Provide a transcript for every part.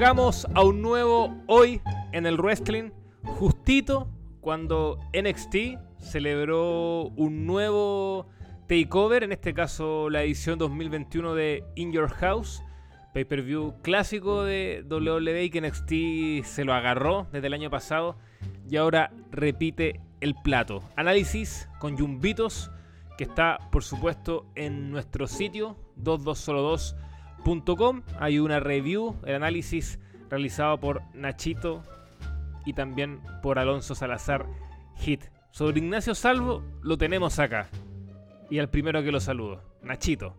Llegamos a un nuevo hoy en el wrestling, justito cuando NXT celebró un nuevo takeover, en este caso la edición 2021 de In Your House, pay-per-view clásico de WWE que NXT se lo agarró desde el año pasado y ahora repite el plato. Análisis con Yumbitos que está por supuesto en nuestro sitio 2202.com. Hay una review, el análisis realizado por Nachito y también por Alonso Salazar Hit. Sobre Ignacio Salvo lo tenemos acá. Y al primero que lo saludo, Nachito.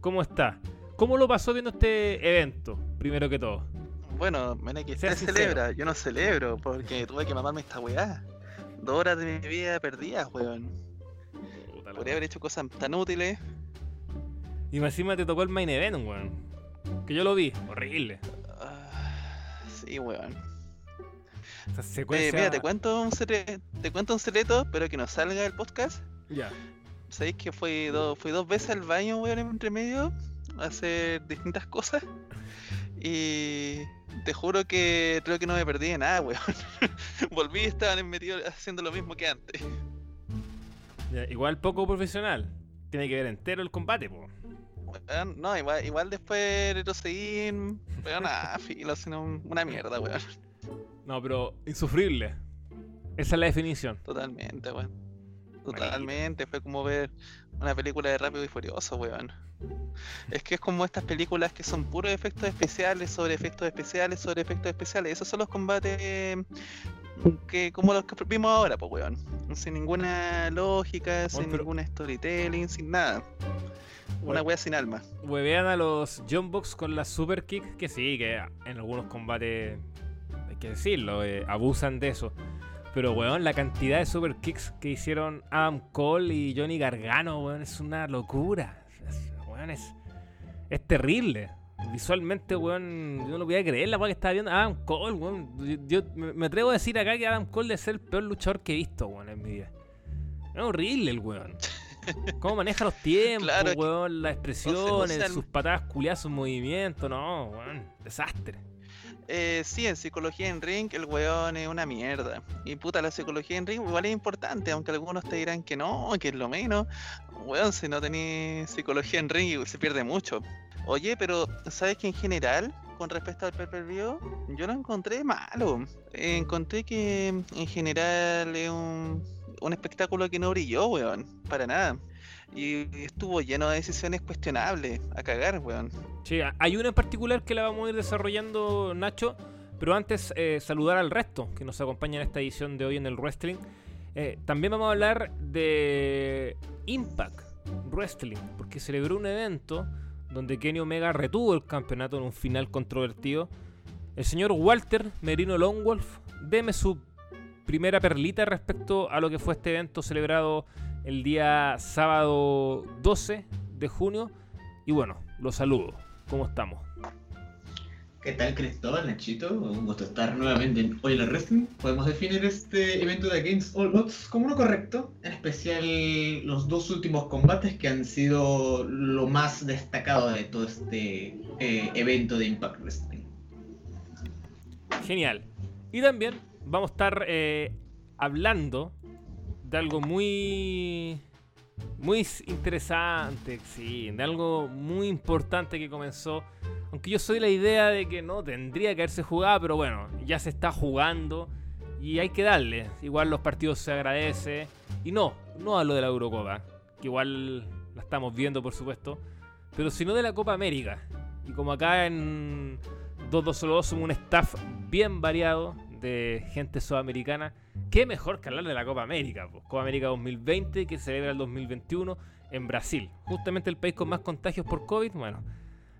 ¿Cómo está? ¿Cómo lo pasó viendo este evento, primero que todo? Bueno, que usted celebra, yo no celebro porque tuve que mamarme esta weá. Dos horas de mi vida perdidas, weón. Podría haber hecho cosas tan útiles. Y encima te tocó el main event, weón. Que yo lo vi, horrible. Ah, sí, weón. Eh, mira, te cuento, un secreto, te cuento un secreto, pero que no salga el podcast. Ya. ¿Sabéis que fui, fui dos veces al baño, weón, entre medio? A hacer distintas cosas. Y te juro que creo que no me perdí de nada, weón. Volví y estaban metidos haciendo lo mismo que antes. igual poco profesional. Tiene que ver entero el combate, po. No, igual, igual después retrocedí, weón, nada, filo, sino una mierda, weón. No, pero insufrible. Esa es la definición. Totalmente, weón. Totalmente, fue como ver una película de Rápido y Furioso, weón. Es que es como estas películas que son puros efectos especiales sobre efectos especiales sobre efectos especiales. Esos son los combates que como los que vimos ahora, pues weón. Sin ninguna lógica, sin ninguna storytelling, sin nada. Una wea sin alma. Wevean a los Box con la super kick, que sí, que en algunos combates, hay que decirlo, eh, abusan de eso. Pero, weón, la cantidad de super kicks que hicieron Adam Cole y Johnny Gargano, weón, es una locura. weón, es, es terrible. Visualmente, weón, yo no lo podía creer la weón que estaba viendo. Adam Cole, weón. Yo, me, atrevo a decir acá que Adam Cole ser el peor luchador que he visto, weón, en mi vida. Es horrible el weón. Cómo maneja los tiempos, weón, las expresiones, sus patadas culiadas, sus movimientos, no, weón, desastre. Eh, sí, en psicología en ring el weón es una mierda. Y puta, la psicología en ring igual es importante, aunque algunos te dirán que no, que es lo menos. Weón, si no tenés psicología en ring se pierde mucho. Oye, pero ¿sabes que en general, con respecto al pay view yo lo encontré malo. encontré que en general es un, un espectáculo que no brilló, weón, para nada. Y estuvo lleno de decisiones cuestionables, a cagar, weón. Sí, hay una en particular que la vamos a ir desarrollando, Nacho. Pero antes, eh, saludar al resto que nos acompaña en esta edición de hoy en el wrestling. Eh, también vamos a hablar de Impact Wrestling, porque celebró un evento donde Kenny Omega retuvo el campeonato en un final controvertido. El señor Walter Merino Longwolf, deme su primera perlita respecto a lo que fue este evento celebrado el día sábado 12 de junio. Y bueno, los saludo. ¿Cómo estamos? ¿Qué tal Cristóbal, Nachito? Un gusto estar nuevamente en Hoy la Wrestling. Podemos definir este evento de Against All Odds como uno correcto, en especial los dos últimos combates que han sido lo más destacado de todo este eh, evento de Impact Wrestling. Genial. Y también vamos a estar eh, hablando de algo muy muy interesante, sí, de algo muy importante que comenzó. Aunque yo soy la idea de que no tendría que haberse jugado, pero bueno, ya se está jugando y hay que darle. Igual los partidos se agradece. Y no, no hablo de la Eurocopa, que igual la estamos viendo por supuesto, pero sino de la Copa América. Y como acá en 2202 somos un staff bien variado de gente sudamericana, qué mejor que hablar de la Copa América, Copa América 2020 que celebra el 2021 en Brasil, justamente el país con más contagios por COVID, bueno,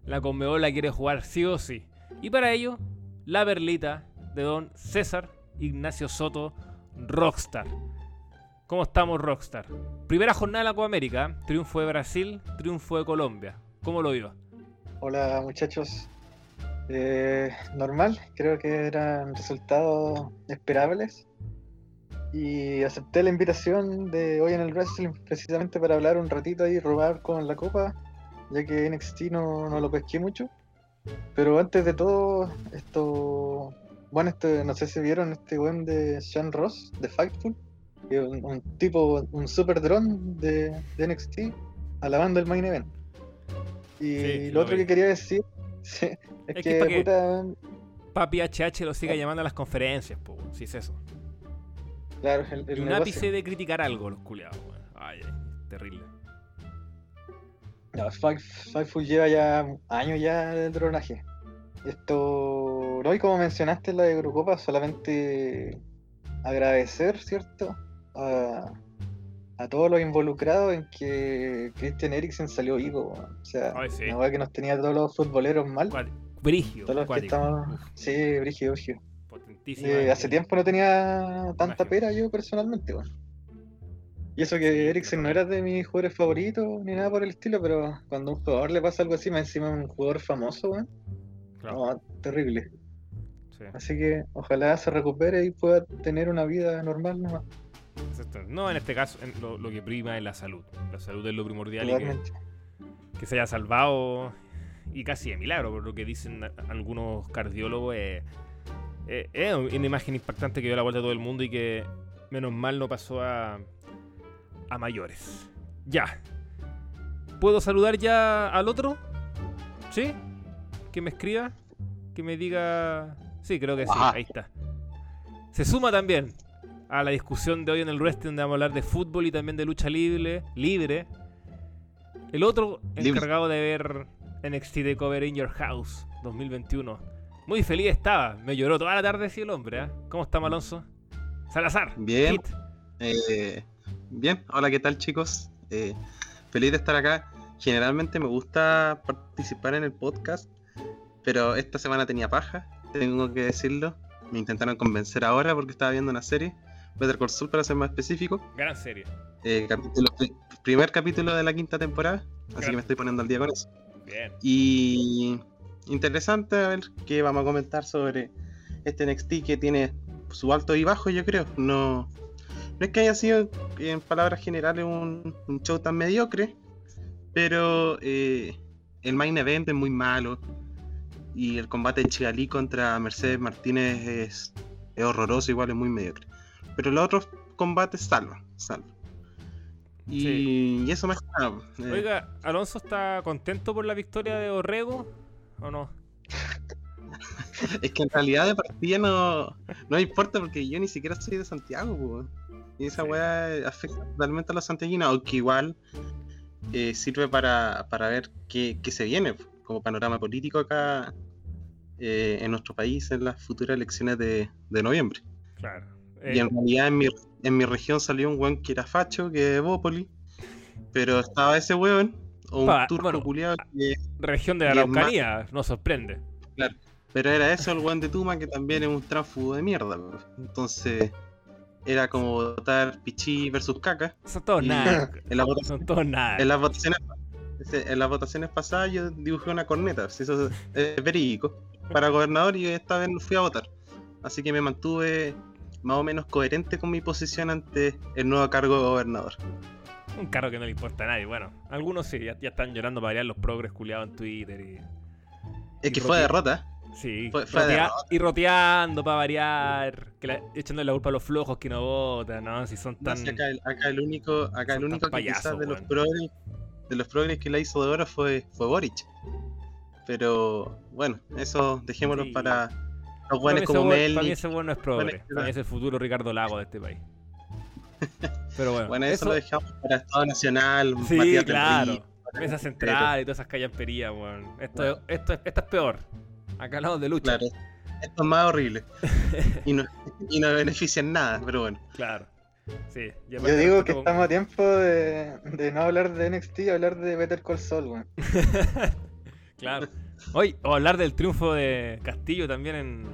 la Conmebol la quiere jugar sí o sí. Y para ello, la berlita de don César Ignacio Soto Rockstar. ¿Cómo estamos, Rockstar? Primera jornada de la Copa América, triunfo de Brasil, triunfo de Colombia. ¿Cómo lo vio? Hola muchachos, eh, normal, creo que eran resultados esperables. Y acepté la invitación de hoy en el wrestling precisamente para hablar un ratito ahí, robar con la copa, ya que NXT no, no lo pesqué mucho. Pero antes de todo, esto. Bueno, este, no sé si vieron este weón de Sean Ross, de Fightful. que Un, un tipo, un super dron de, de NXT, alabando el main event. Y Sí, lo lo otro vi. que quería decir es, Es que que, pa' qué. puta, Papi HH lo sigue llamando a las conferencias, po, si es eso. claro, el, el Y un ápice de criticar algo, los culiados, weón. Ay, ay, terrible. No, Fightful lleva ya años ya de dronaje. Esto, no, y como mencionaste en la de Eurocopa, solamente agradecer, ¿cierto? A, a todos los involucrados en que Christian Eriksen salió vivo. O sea, Ay, sí. una que nos tenía todos los futboleros mal. Brigio, Todos los que cuático. estamos. Uf, Sí, Brigio, Brigio. potentísima. Eh, hace tiempo no tenía tanta pera yo personalmente, weón. Y eso que Eriksen no era de mis jugadores favoritos ni nada por el estilo, pero cuando a un jugador le pasa algo así, más encima un jugador famoso, weón, Claro, no, terrible. sí. Así que ojalá se recupere y pueda tener una vida normal nomás, Exacto. No, en este caso, en lo, lo que prima es la salud. La salud es lo primordial y que, totalmente. que se haya salvado y casi de milagro, por lo que dicen algunos cardiólogos. eh, eh, Es una imagen impactante que dio la vuelta a todo el mundo y que menos mal no pasó a, a mayores. Ya. ¿Puedo saludar ya al otro? ¿Sí? Que me escriba, que me diga... Sí, creo que sí, ahí está. Se suma también a la discusión de hoy en el wrestling donde vamos a hablar de fútbol y también de lucha libre. libre. El otro encargado de ver NXT de Cover in Your House 2021. Muy feliz estaba, me lloró toda la tarde sí el hombre, ¿ah? ¿Cómo estamos Alonso? Salazar. Bien. Eh, bien, hola, ¿qué tal chicos? Eh, feliz de estar acá. Generalmente me gusta participar en el podcast, pero esta semana tenía paja, tengo que decirlo. Me intentaron convencer ahora porque estaba viendo una serie, Better Call Saul para ser más específico. Gran serie. Eh, capítulo- primer capítulo de la quinta temporada, así Gran. que me estoy poniendo al día con eso. Bien. Y interesante a ver qué vamos a comentar sobre este NXT que tiene su alto y bajo, yo creo. No, no es que haya sido, en palabras generales, un, show tan mediocre, pero eh, el main event es muy malo y el combate de Chigalí contra Mercedes Martínez es, es horroroso, igual es muy mediocre. Pero los otros combates salvan, salvan. Y, Sí. y eso más que nada. eh, Oiga, ¿Alonso está contento por la victoria de Orrego? ¿O no? Es que en realidad de partida no, no importa porque yo ni siquiera soy de Santiago, weón. Y esa Sí. weá afecta totalmente a los santiaguinos, aunque igual eh, sirve para, para ver qué, qué se viene como panorama político acá eh, en nuestro país en las futuras elecciones de, de noviembre. Claro. Y Eh, en realidad en mi, en mi región salió un weón que era facho, que es Bópoli, pero estaba ese weón, o un Pa- turco bueno, que región de es Araucanía, nos sorprende. Pero era eso el weón de Tuma que también es un tránsfugo de mierda. Entonces era como votar Pichi versus Caca. Son todos nada. En, la vota- Son todos nada. en las votaciones en las votaciones pasadas yo dibujé una corneta, eso es verídico, para gobernador y esta vez no fui a votar. Así que me mantuve más o menos coherente con mi posición ante el nuevo cargo de gobernador. Un carro que no le importa a nadie. Bueno, algunos sí, ya, ya están llorando para variar los progres culiados en Twitter y. Es Y que fue derrota. Sí, Fue- fue rotea- derrota. y roteando para variar, que la- echándole la culpa a los flojos que no votan, ¿no? Si son No, tan. si acá, el- acá el único, acá el único que quizás payasos, de los progres, de los progres que la hizo de oro fue, fue Boric. Pero bueno, eso dejémoslo Sí. para los buenos ese como weón- Para mí ese bueno no es progre. Bueno, Para mí es el futuro Ricardo Lago de este país. Pero bueno, Bueno, eso, lo dejamos para Estado Nacional, Sí, Matías claro. Río, Mesa central y todas esas callamperías, weón. Esto, es- esto, es- esta es peor. Acá hablamos de lucha. Claro, esto es más horrible. y, no, y no beneficia en nada, pero bueno. Claro. Sí. Yo digo que estamos a tiempo de, de no hablar de NXT y hablar de Better Call Saul, weón. Claro. Hoy, o hablar del triunfo de Castillo también en,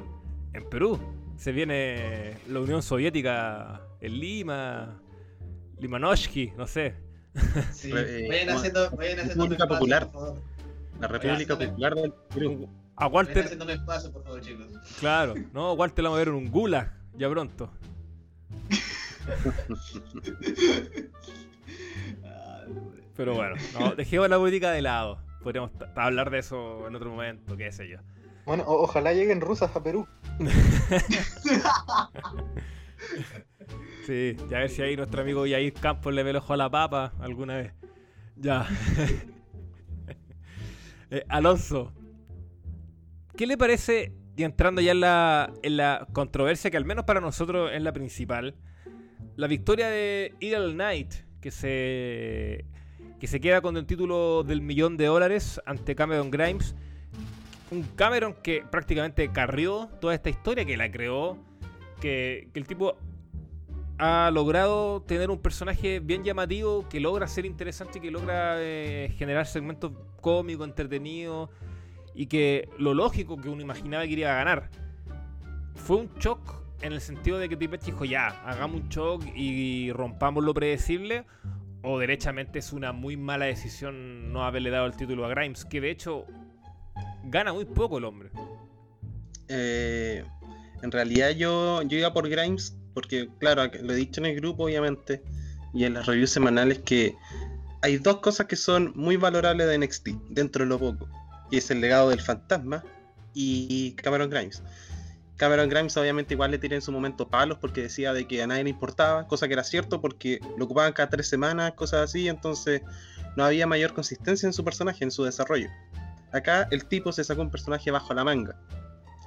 en Perú. Se viene la Unión Soviética en Lima, Limanoshki, no sé. Sí, Eh, vayan haciendo, vayan haciendo República espacio, Popular. por favor. La República Popular del Perú. A Vayan Walter, haciéndome espacio, por favor, chicos. claro, no, Walter lo vamos a ver en un gulag ya pronto. Pero bueno, no, dejemos la política de lado. podríamos hablar de eso en otro momento, qué sé yo. Bueno, ojalá lleguen rusas a Perú. Sí, ya a ver si ahí nuestro amigo Yair Campos le ve el ojo a la papa alguna vez. Ya. Eh, Alonso, ¿qué le parece, y entrando ya en la, en la controversia que al menos para nosotros es la principal, la victoria de Idle Knight, que se, que se queda con el título del millón de dólares ante Cameron Grimes? Un Cameron que prácticamente carrió toda esta historia, que la creó, que, el tipo ha logrado tener un personaje bien llamativo, que logra ser interesante que logra eh, generar segmentos cómicos, entretenidos y que lo lógico que uno imaginaba que iba a ganar. Fue un shock en el sentido de que Triple H dijo ya, hagamos un shock y rompamos lo predecible. O derechamente es una muy mala decisión no haberle dado el título a Grimes, que de hecho gana muy poco el hombre. Eh, en realidad yo, yo iba por Grimes porque, claro, lo he dicho en el grupo, obviamente, y en las reviews semanales, que hay dos cosas que son muy valorables de NXT, dentro de lo poco, y es el legado del fantasma y Cameron Grimes. Cameron Grimes obviamente igual le tiré en su momento palos porque decía de que a nadie le importaba, cosa que era cierto porque lo ocupaban cada tres semanas, cosas así, entonces no había mayor consistencia en su personaje, en su desarrollo. Acá el tipo se sacó un personaje bajo la manga.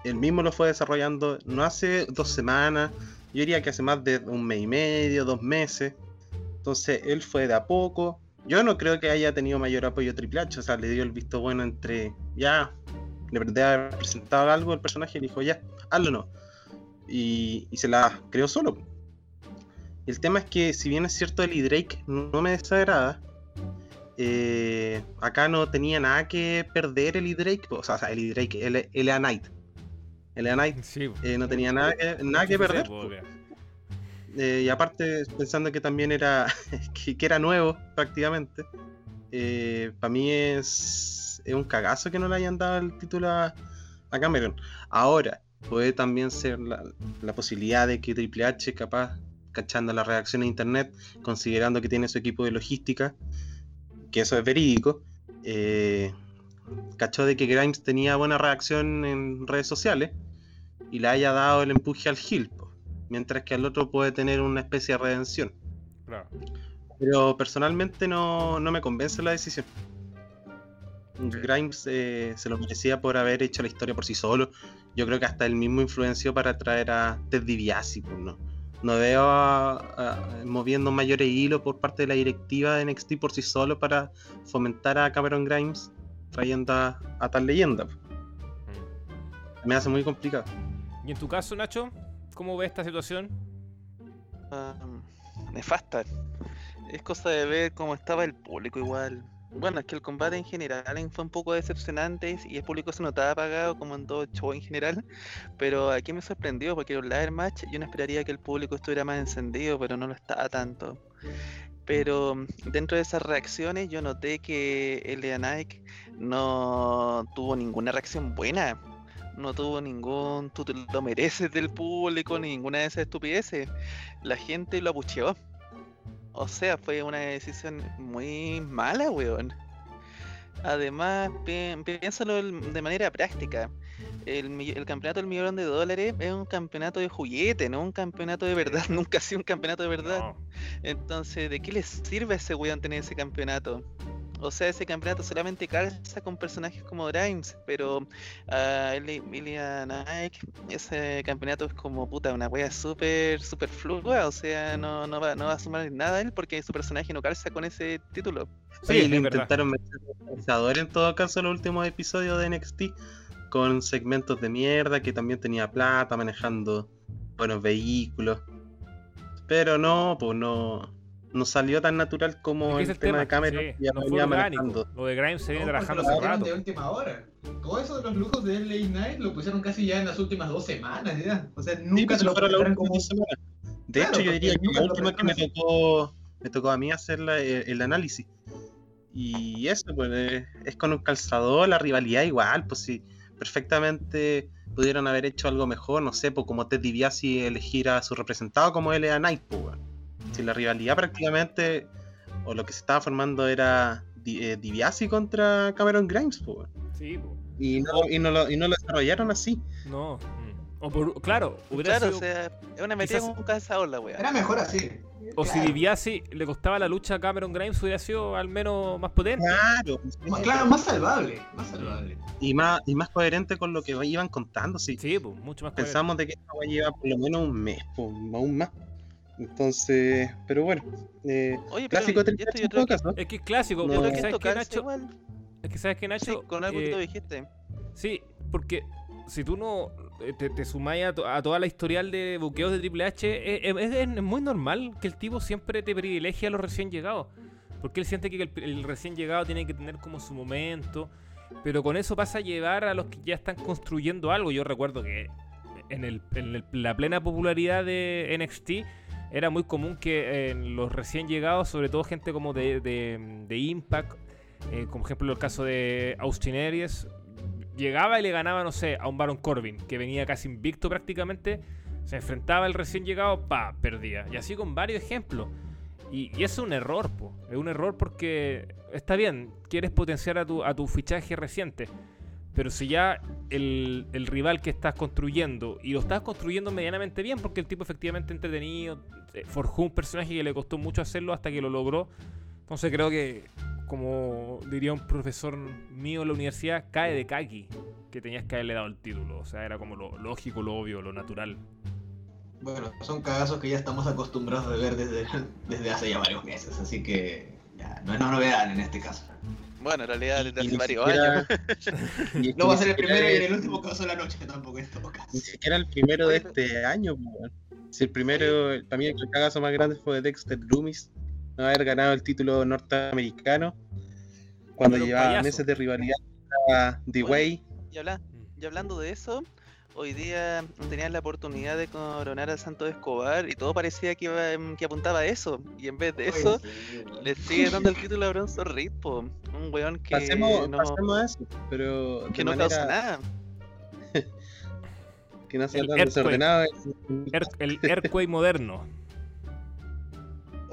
Él mismo lo fue desarrollando no hace dos semanas, yo diría que hace más de un mes y medio, dos meses. Entonces él fue de a poco. Yo no creo que haya tenido mayor apoyo Triple H, o sea, le dio el visto bueno entre ya, le de haber presentado algo el personaje y dijo ya, hazlo no. Y, y se la creó solo. El tema es que, si bien es cierto, el Drake no me desagrada, eh, acá no tenía nada que perder el Drake, o sea, el Drake, el, el A Knight. El A Knight Sí, eh, no tenía nada que, nada que perder. Eh, y aparte, pensando que también era que, que era nuevo prácticamente, para mí es, es un cagazo que no le hayan dado el título a, a Cameron. Ahora, puede también ser la, la, posibilidad de que Triple H, capaz, cachando las reacciones de internet, considerando que tiene su equipo de logística, que eso es verídico, eh, cachó de que Grimes tenía buena reacción en redes sociales y le haya dado el empuje al Hill mientras que el otro puede tener una especie de redención. Claro. Pero personalmente no, no, me convence la decisión. Grimes eh, se lo merecía por haber hecho la historia por sí solo. Yo creo que hasta él mismo influenció para traer a Ted DiBiase. Pues no, no veo a, a, moviendo mayores hilos por parte de la directiva de NXT por sí solo para fomentar a Cameron Grimes trayendo a, a tal leyenda. Mm. Me hace muy complicado. ¿Y en tu caso, Nacho? ¿Cómo ves esta situación? Um, nefasta. Es cosa de ver cómo estaba el público igual. Bueno, es que el combate en general fue un poco decepcionante y el público se notaba apagado como en todo show en general. Pero aquí me sorprendió porque era un ladder match. Yo no esperaría que el público estuviera más encendido, pero no lo estaba tanto. Pero dentro de esas reacciones yo noté que Elia Nike no tuvo ninguna reacción buena no tuvo ningún tú te lo mereces del público, ninguna de esas estupideces. La gente lo abucheó. O sea, fue una decisión muy mala, weón. Además, pi piénsalo de manera práctica. El, el, campeonato del millón de dólares es un campeonato de juguete, no un campeonato de verdad. Nunca ha sido un campeonato de verdad. No. Entonces, ¿de qué le sirve a ese weón tener ese campeonato? O sea, ese campeonato solamente calza con personajes como Grimes, pero uh, Emilia Nike, ese campeonato es como puta, una wea súper, súper fluida, o sea, no, no, va, no va a sumar nada él porque su personaje no calza con ese título. Sí, Oye, le intentaron meter pensador en todo caso en los últimos episodios de NXT con segmentos de mierda que también tenía plata manejando buenos vehículos. Pero no, pues no, no salió tan natural como el, el, tema, de Cameron sí, ya no manejando. Lo de Grimes se viene no, trabajando hace rato. de última hora. Todo eso de los lujos de LA Night lo pusieron casi ya en las últimas dos semanas, ¿ya? O sea, nunca sí, te lo fueron las como... De Claro, hecho, yo diría que la lo última que me tocó, me tocó a mí hacer la- el, el análisis. Y eso, pues, eh, es con un calzador, la rivalidad igual, pues sí, perfectamente pudieron haber hecho algo mejor, no sé, pues como Ted DiBiase elegir a su representado como LA Knight, pues, weón. Si la rivalidad prácticamente, o lo que se estaba formando era eh, contra Cameron Grimes, po. Sí, po. y, no, y, no lo, y no lo desarrollaron así. No. mm. O por, claro, hubiera Claro, sido- o sea, es una metida quizás- con un calzador la weá. Era mejor así. o si. DiBiase le costaba la lucha a Cameron Grimes, hubiera sido al menos más potente. Claro, Más- Claro, más salvable. Más salvable. y más, y más coherente con lo que iban contando, sí. Sí, pues, mucho más Pensamos de que esta weá lleva por lo menos un mes, po, aún más. Entonces, pero bueno, eh, Oye, pero clásico Triple esto yo creo que. Es que es clásico, No. porque que ¿sabes calza Nacho? igual. Es que sabes que Nacho. Sí, con algo que Eh, tú dijiste. Sí, porque si tú no eh, te, te sumáis a, to- a toda la historial de buqueos de Triple H, eh, es, es muy normal que el tipo siempre te privilegie a los recién llegados. Porque él siente que el, el recién llegado tiene que tener como su momento. Pero con eso pasa a llevar a los que ya están construyendo algo. Yo recuerdo que en, el- en el- la plena popularidad de NXT era muy común que en los recién llegados, sobre todo gente como de, de- de Impact, eh, como ejemplo el caso de Austin Aries, llegaba y le ganaba, no sé, a un Baron Corbin, que venía casi invicto prácticamente, se enfrentaba al recién llegado, pa, perdía. Y así con varios ejemplos. Y, y eso es un error, po. Es un error porque está bien, quieres potenciar a tu, a tu fichaje reciente. Pero si ya el, el rival que estás construyendo, y lo estás construyendo medianamente bien, porque el tipo efectivamente entretenido, eh, forjó un personaje que le costó mucho hacerlo hasta que lo logró. Entonces creo que, como diría un profesor mío en la universidad, cae de kaki que tenías que haberle dado el título. O sea, era como lo lógico, lo obvio, lo natural. Bueno, son cagazos que ya estamos acostumbrados de ver desde, desde hace ya varios meses, así que no es una novedad en este caso. Bueno, en realidad Y- desde hace varios siquiera- años. No va a ser el primero y en el último caso de la noche tampoco en todo caso. Ni siquiera el primero de este año, weón. Si el primero, para mí el cagazo más grande fue de Dexter Loomis, no haber ganado el título norteamericano cuando llevaba payaso. meses de rivalidad a The Way. Y, habla- y hablando de eso, hoy día tenían la oportunidad de coronar a Santos Escobar y todo parecía que, iba, que apuntaba a eso. Y en vez de eso, le sigue dando el título a Bronson Reed, po. Un weón que Pasemos, no, pasemos a eso, pero que no manera causa nada. que no sea El tan earthquake. desordenado. El Earthquake moderno.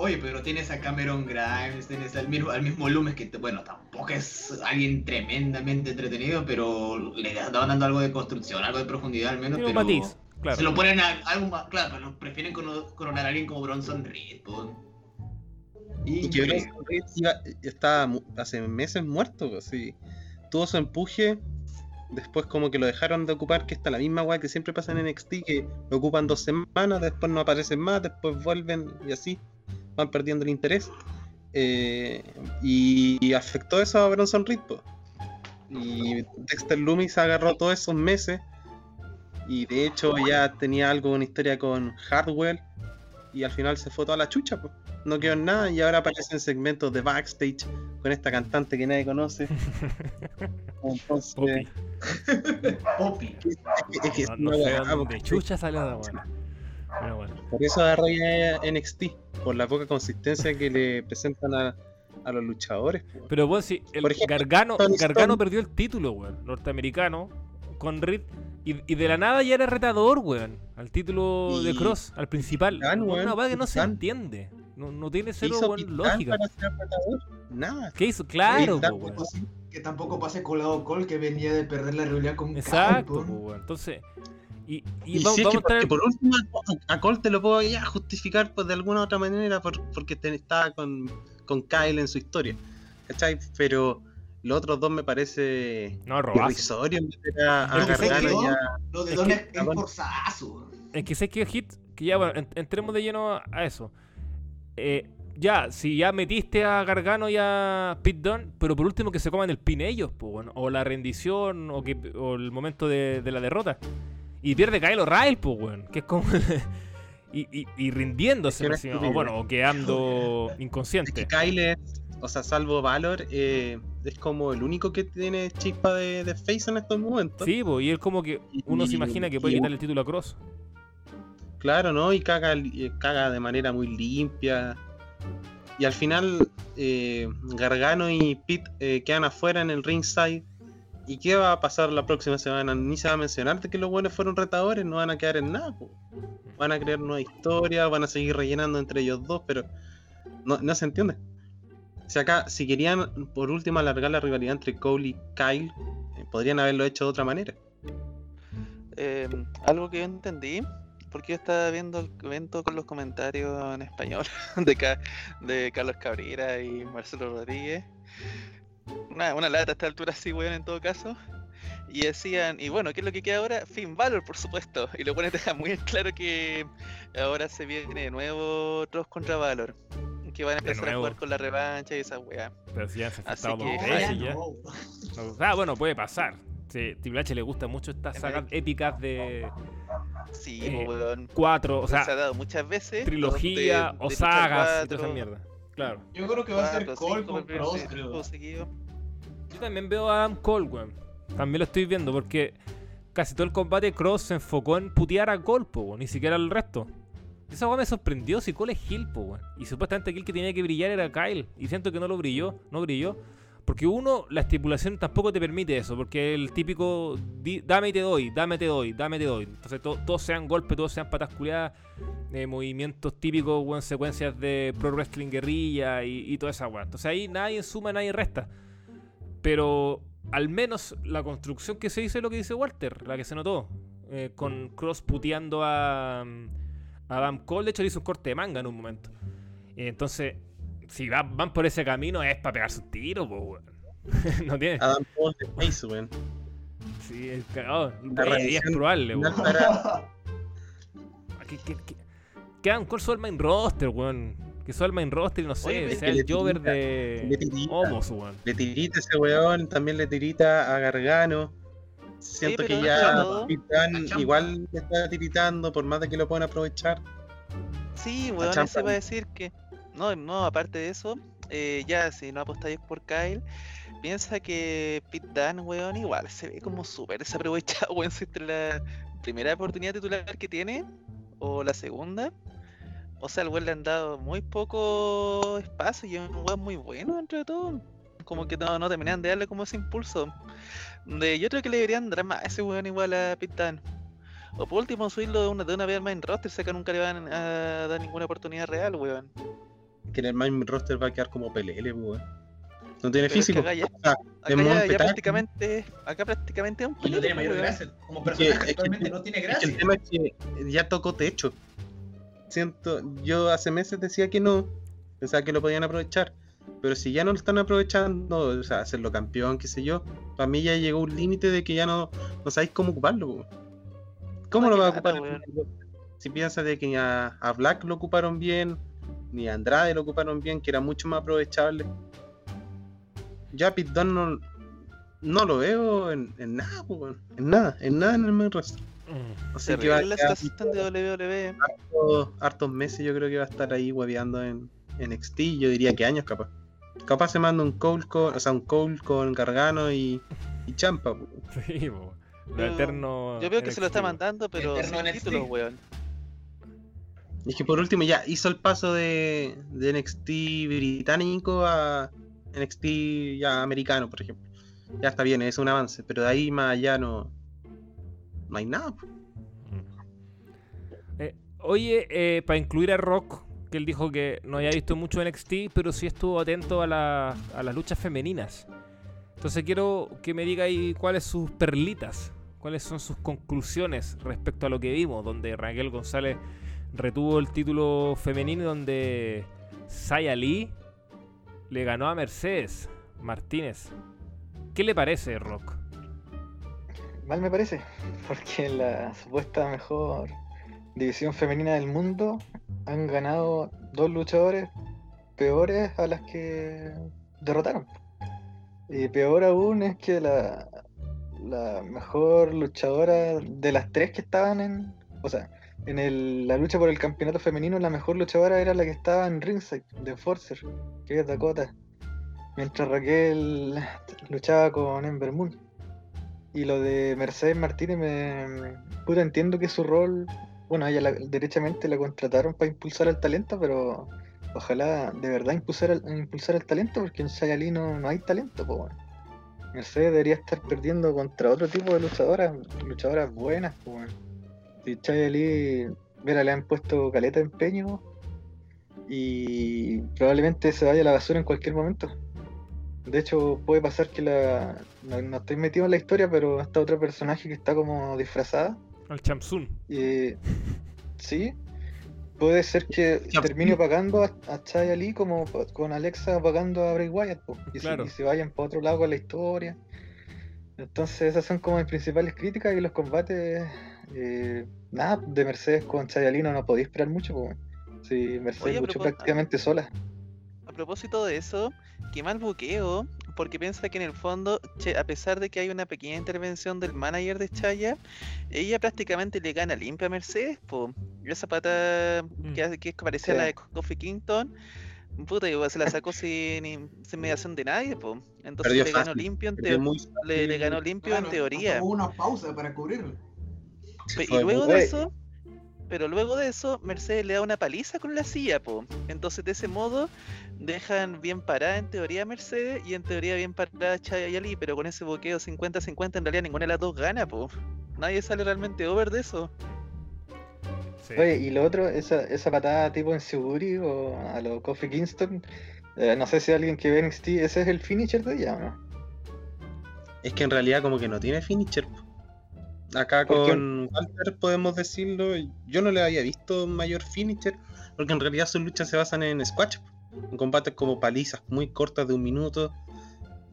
Oye, pero tienes a Cameron Grimes, tienes al mismo, al mismo Loomis que, te- bueno, tampoco es alguien tremendamente entretenido, pero le estaban dando algo de construcción, algo de profundidad al menos, Tiene un pero matiz, se claro. lo ponen a algo más, claro, pero prefieren coronar a alguien como Bronson Reed. Y que. Bronson Reed iba- estaba mu- hace meses muerto, pues, sí. Tuvo su empuje, después como que lo dejaron de ocupar, que está la misma weá que siempre pasa en NXT, que lo ocupan dos semanas, después no aparecen más, después vuelven y así van perdiendo el interés. Eh, y, y afectó eso a Bronson Reed, po. Y Dexter Loomis agarró todos esos meses y de hecho ya tenía algo, una historia con Hardwell y al final se fue toda la chucha, pues. No quedó en nada y ahora aparece en segmentos de backstage con esta cantante que nadie conoce. Entonces, Poppy. Poppy. es que No, no sé dónde porque chucha salió la weá. Pero bueno. Por eso agarró ya NXT, por la poca consistencia que le presentan a, a los luchadores. pues. Pero bueno, si el Por ejemplo, Gargano, Gargano perdió el título, weón, norteamericano, con Reed, y, y de la nada ya era retador, weón, al título de Y- Cross, al principal. Titán, Una weón, que no se entiende. No, no tiene ¿Qué cero hizo weón, lógica. para ser retador? Nada. ¿Qué hizo? Claro, po, weón. Así- que tampoco pase colado Cole que venía de perder la rivalidad con Exacto, Kyle, weón. Entonces, y, y Y, vamos, si es vamos que, a porque por último a, Cole te lo puedo ya justificar pues, de alguna u otra manera por- porque te- estaba con, con Kyle en su historia. ¿Cachai? Pero los otros dos me parece No, irrisorio meter a, a Es que sé Gargano que- y a- Lo de Es Don que- es, es forzazo. Es que sé que Hit, que ya, bueno, en- entremos de lleno a, eso. Eh, ya, si ya metiste a Gargano y a Pete Dunne, pero por último que se coman el pin ellos, pues, bueno, o la rendición, o, que, o el momento de, de la derrota. Y pierde Kyle O'Reilly, pues, weón, que es como... y, y, y rindiéndose, Es que es o bueno, o quedando Es que inconsciente. Kyle es, o sea, salvo Valor, eh, es como el único que tiene chispa de, de face en estos momentos. Sí, pues, y él como que uno se imagina que puede quitarle el título a Cross. Claro, ¿no? Y caga, caga de manera muy limpia. Y al final, eh, Gargano y Pete eh, quedan afuera en el ringside. ¿Y qué va a pasar la próxima semana? Ni se va a mencionar de que los buenos fueron retadores, no van a quedar en nada. Van a crear nueva historia, van a seguir rellenando entre ellos dos, pero no, se entiende. Si acá, si querían por último alargar la rivalidad entre Cole y Kyle, eh, podrían haberlo hecho de otra manera. Eh, algo que yo entendí, porque yo estaba viendo el evento con los comentarios en español de, Ca- de Carlos Cabrera y Marcelo Rodríguez. Una, una lata a esta altura sí, weón, en todo caso. Y decían, y bueno, ¿qué es lo que queda ahora? Finn Balor, por supuesto. Y lo ponen dejan muy en claro que ahora se viene de nuevo Tross contra Valor. Que van a empezar a jugar con la revancha y esa weá. Pero si ya se ha Así que- veces ya. no. Ah, bueno, puede pasar. Sí, Triple H le gusta mucho estas Es sagas épicas de Sí, Eh, po, weón. cuatro, o se ha sea, dado muchas veces. trilogía de- de o sagas y toda esa cuatro, mierda. Claro. Yo creo que va a ser Cole con Cross, creo. Yo también veo a Adam Cole, weón. También lo estoy viendo porque casi todo el combate Cross se enfocó en putear a Cole, po, weón, ni siquiera al resto. Esa weá me sorprendió si Cole es Hill, po, weón. Y supuestamente aquí el que tenía que brillar era Kyle. Y siento que no lo brilló, no brilló. Porque uno, la estipulación tampoco te permite eso, porque el típico di- dame y te doy, dame te doy, dame te doy. Entonces to- todos sean golpes, todos sean patas culiadas, eh, movimientos típicos, weón, secuencias de pro wrestling guerrilla y, y toda esa weá. Entonces ahí nadie suma, nadie resta. Pero al menos la construcción que se hizo es lo que dice Walter, la que se notó. eh, con Cross puteando a, a Adam Cole. De hecho, le hizo un corte de manga en un momento. Eh, entonces, si va- van por ese camino es para pegarse un tiro, po, weón. no tiene. Adam Cole de Face, weón. Sí, es cagado. Es probable, weón. para- Que, que, que, que Adam Cole suba al main roster, weón. Que suba al main roster no sé, Oye, sea el Jover de le tirita. Homos, weón. Le tirita ese weón, también le tirita a Gargano. Siento que ya Ciampa. igual le está tiritando, por más de que lo puedan aprovechar. Sí, weón, Champa. eso iba a decir que. No, no, aparte de eso, eh, ya si no apostáis por Kyle, piensa que Pete Dunne, weón, igual se ve como súper desaprovechado, weón, si entre la primera oportunidad titular que tiene o la segunda. O sea, al weón le han dado muy poco espacio y es un weón muy bueno dentro de todo. Como que no, no terminan de darle como ese impulso. De, yo creo que le deberían dar más a ese weón igual a Dunne. O por último subirlo de una, de una vez al main roster, sé que nunca le van a dar ninguna oportunidad real, weón. Que en el main roster va a quedar como pelele, weón. No tiene Pero es que físico. acá ya- O sea, Acá es muy ya, ya petáculo. prácticamente, acá prácticamente es un Y no tiene mayor gracia. Como personaje es que- actualmente no tiene Es que gracia. el tema es que ya tocó techo. Siento, yo hace meses decía que no, pensaba que lo podían aprovechar. Pero si ya no lo están aprovechando, o sea, hacerlo campeón, qué sé yo, para mí ya llegó un límite de que ya no, no sabéis cómo ocuparlo. ¿Cómo No, lo va a ocupar? Si piensas de que a, a Black lo ocuparon bien, ni a Andrade lo ocuparon bien, que era mucho más aprovechable. Ya Pit Dunne no, no lo veo en, en nada, weón. en nada, en nada en el main roster. Mm. Así que va la situación de WWE. hartos, hartos meses yo creo que va a estar ahí hueveando en, en NXT, yo diría que años capaz. Capaz se manda un Cole con, o sea, un Cole con Gargano y, y Champa. po. Sí, po. Lo eterno. Yo veo que se lo está mandando, pero sin NXT. títulos, weón. Es que por último ya hizo el paso de, de NXT británico a NXT ya americano, por ejemplo. Ya está bien, es un avance, pero de ahí más allá no, no hay nada. Eh, oye, para incluir a Rock, que él dijo que no había visto mucho NXT, pero sí estuvo atento a, la- a las luchas femeninas. Entonces quiero que me diga ahí cuáles sus perlitas, cuáles son sus conclusiones respecto a lo que vimos, donde Raquel González retuvo el título femenino y donde Saya Lee le ganó a Mercedes Martínez. ¿Qué le parece, Rock? Mal me parece, porque la supuesta mejor división femenina del mundo han ganado dos luchadores peores a las que derrotaron. Y peor aún es que la, la mejor luchadora de las tres que estaban en. O sea, en el- la lucha por el campeonato femenino, la mejor luchadora era la que estaba en ringside de Forcer, que es Dakota. Mientras Raquel luchaba con Ember Moon. Y lo de Mercedes Martínez, me, puta, entiendo que su rol, bueno, ella la- derechamente la contrataron para impulsar el talento, pero ojalá de verdad impulsar impulsar el talento, porque en Lee no, no hay talento, pues bueno. Mercedes debería estar perdiendo contra otro tipo de luchadoras, luchadoras buenas, pues bueno. Si Shia Lee, mira, le han puesto caleta de empeño y probablemente se vaya a la basura en cualquier momento. De hecho, puede pasar que la. No, no estoy metido en la historia, pero está otro personaje que está como disfrazada. Al Chamsun. Sí, puede ser que termine pagando a, a Chai Ali como con Alexa pagando a Bray Wyatt po, y, se- y se vayan para otro lado con la historia. Entonces, esas son como mis principales críticas y los combates. Eh, nada, de Mercedes con Chai Ali no, podía esperar mucho. po. Sí, Mercedes Oye, a luchó prácticamente sola. A propósito de eso, qué mal buqueo, porque piensa que en el fondo, che, a pesar de que hay una pequeña intervención del manager de Chaya, ella prácticamente le gana limpia a Mercedes, po. Y esa pata que, hace- que es que parecía Sí. la de Kofi Kingston, puta, igual se la sacó sin, sin mediación de nadie, po. Entonces le ganó limpio en le, le ganó limpio en teoría. Hubo una pausa para cubrirlo. Se y luego de eso, pero luego de eso, Mercedes le da una paliza con la silla, po. Entonces, de ese modo, dejan bien parada en teoría a Mercedes y en teoría bien parada a Chaya y Ali, pero con ese boqueo 50-50, en realidad ninguna de las dos gana, po. Nadie sale realmente over de eso. Sí. Oye, y lo otro, esa, esa patada tipo en Siguri o a lo Kofi Kingston, eh, no sé si alguien que ve NXT, ese es el finisher de ella o no. Es que en realidad como que no tiene finisher. po. Acá con Walter podemos decirlo, yo no le había visto mayor finisher, porque en realidad sus luchas se basan en squash, en combates como palizas muy cortas de un minuto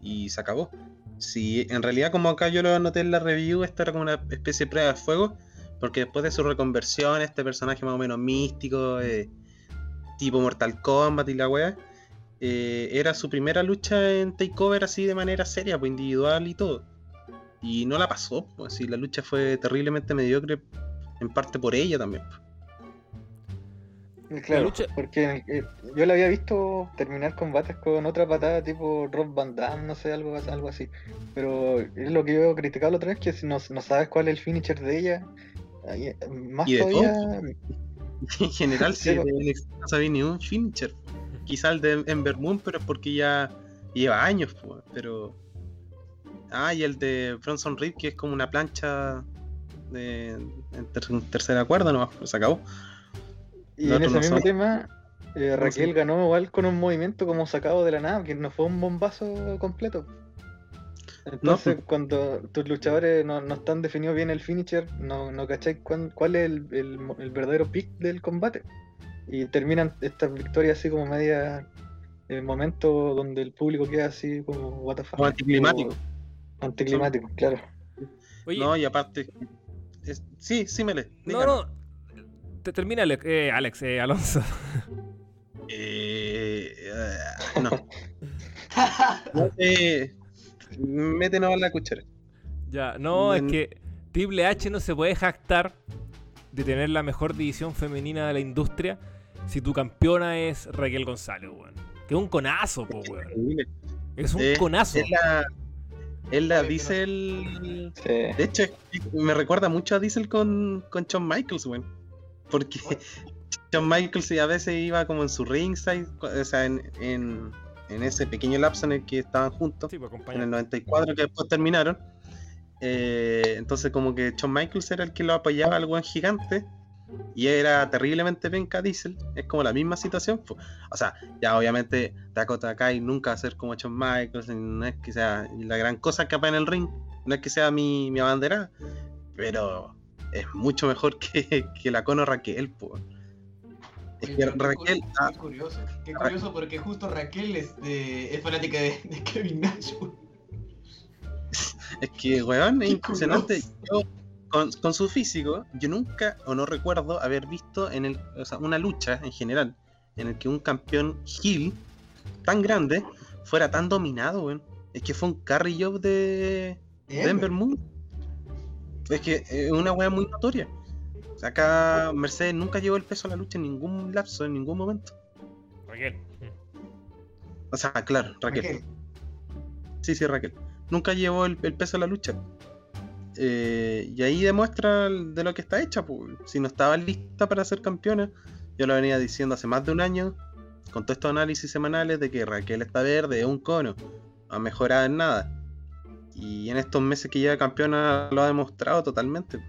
y se acabó. Si en realidad como acá yo lo anoté en la review, esto era como una especie de prueba de fuego, porque después de su reconversión, este personaje más o menos místico, eh, tipo Mortal Kombat y la wea, eh, era su primera lucha en Takeover así de manera seria, pues individual y todo. Y no la pasó, pues si la lucha fue terriblemente mediocre, en parte por ella también. pues. Claro, lucha- porque eh, yo la había visto terminar combates con otra patada tipo Rob Van Damme, no sé, algo, algo así. Pero es lo que yo he criticado la otra vez, que si no, no sabes cuál es el finisher de ella, ahí, eh, más Y de todavía... En general, Sí, pues. NXT no sabía ni un finisher. Quizá el de Ember Moon, pero es porque ya lleva años, pues, pero. Ah, y el de Bronson Reed, que es como una plancha de en ter- tercera cuerda nomás, pues se acabó. Y en ese no mismo tema, eh, Raquel ganó igual con un movimiento como sacado de la nada, que no fue un bombazo completo. Entonces, pues. cuando tus luchadores no, no están definidos bien el finisher, no, no cacháis cuán- cuál es el, el verdadero pick del combate. Y terminan estas victorias así como media el momento donde el público queda así como what the fuck. Como anticlimático. Como Anticlimático, claro. Oye, No, y aparte. es- Sí, sí, Mele. no, dígame. no. Te termina, eh, Alex, eh, Alonso. Eh, no. No, eh, métenos a la cuchara. Ya, no, es En- que Triple H no se puede jactar de tener la mejor división femenina de la industria si tu campeona es Raquel González, weón. Que es un conazo, po, weón. Es un Eh, conazo. Es la, es la Diesel. Sí. De hecho, es- me recuerda mucho a Diesel con, con Shawn Michaels, weón. Porque Shawn Michaels a veces iba como en su ringside, o sea, en, en, en ese pequeño lapso en el que estaban juntos, Sí, pues en el acompaña. 94 que después terminaron. Eh, entonces como que Shawn Michaels era el que lo apoyaba al buen gigante y era terriblemente penca Diesel. Es como la misma situación. O sea, ya obviamente Dakota Kai nunca va a ser como Shawn Michaels, no es que sea la gran cosa que en el ring, no es que sea mi, mi abandera, pero es mucho mejor que, que la Cono Raquel. po. Es que qué Raquel, cu- ah, Qué curioso. Qué curioso porque justo Raquel es fanática de, de Kevin Nash. Es que, weón, es Qué impresionante. Yo, con, con su físico, yo nunca o no recuerdo haber visto en el, o sea, una lucha en general en el que un campeón heel tan grande fuera tan dominado, weón. Es que fue un carry job de Denver Moon. Es que es una weá muy notoria. O sea, acá Mercedes nunca llevó el peso a la lucha en ningún lapso, en ningún momento. Raquel. O sea, claro, Raquel. Raquel. Sí, sí, Raquel. Nunca llevó el, el peso a la lucha. Eh, y ahí demuestra de lo que está hecha. pues. Si no estaba lista para ser campeona, yo lo venía diciendo hace más de un año, con todos estos análisis semanales de que Raquel está verde, es un cono, no ha mejorado en nada. Y en estos meses que lleva campeona lo ha demostrado totalmente.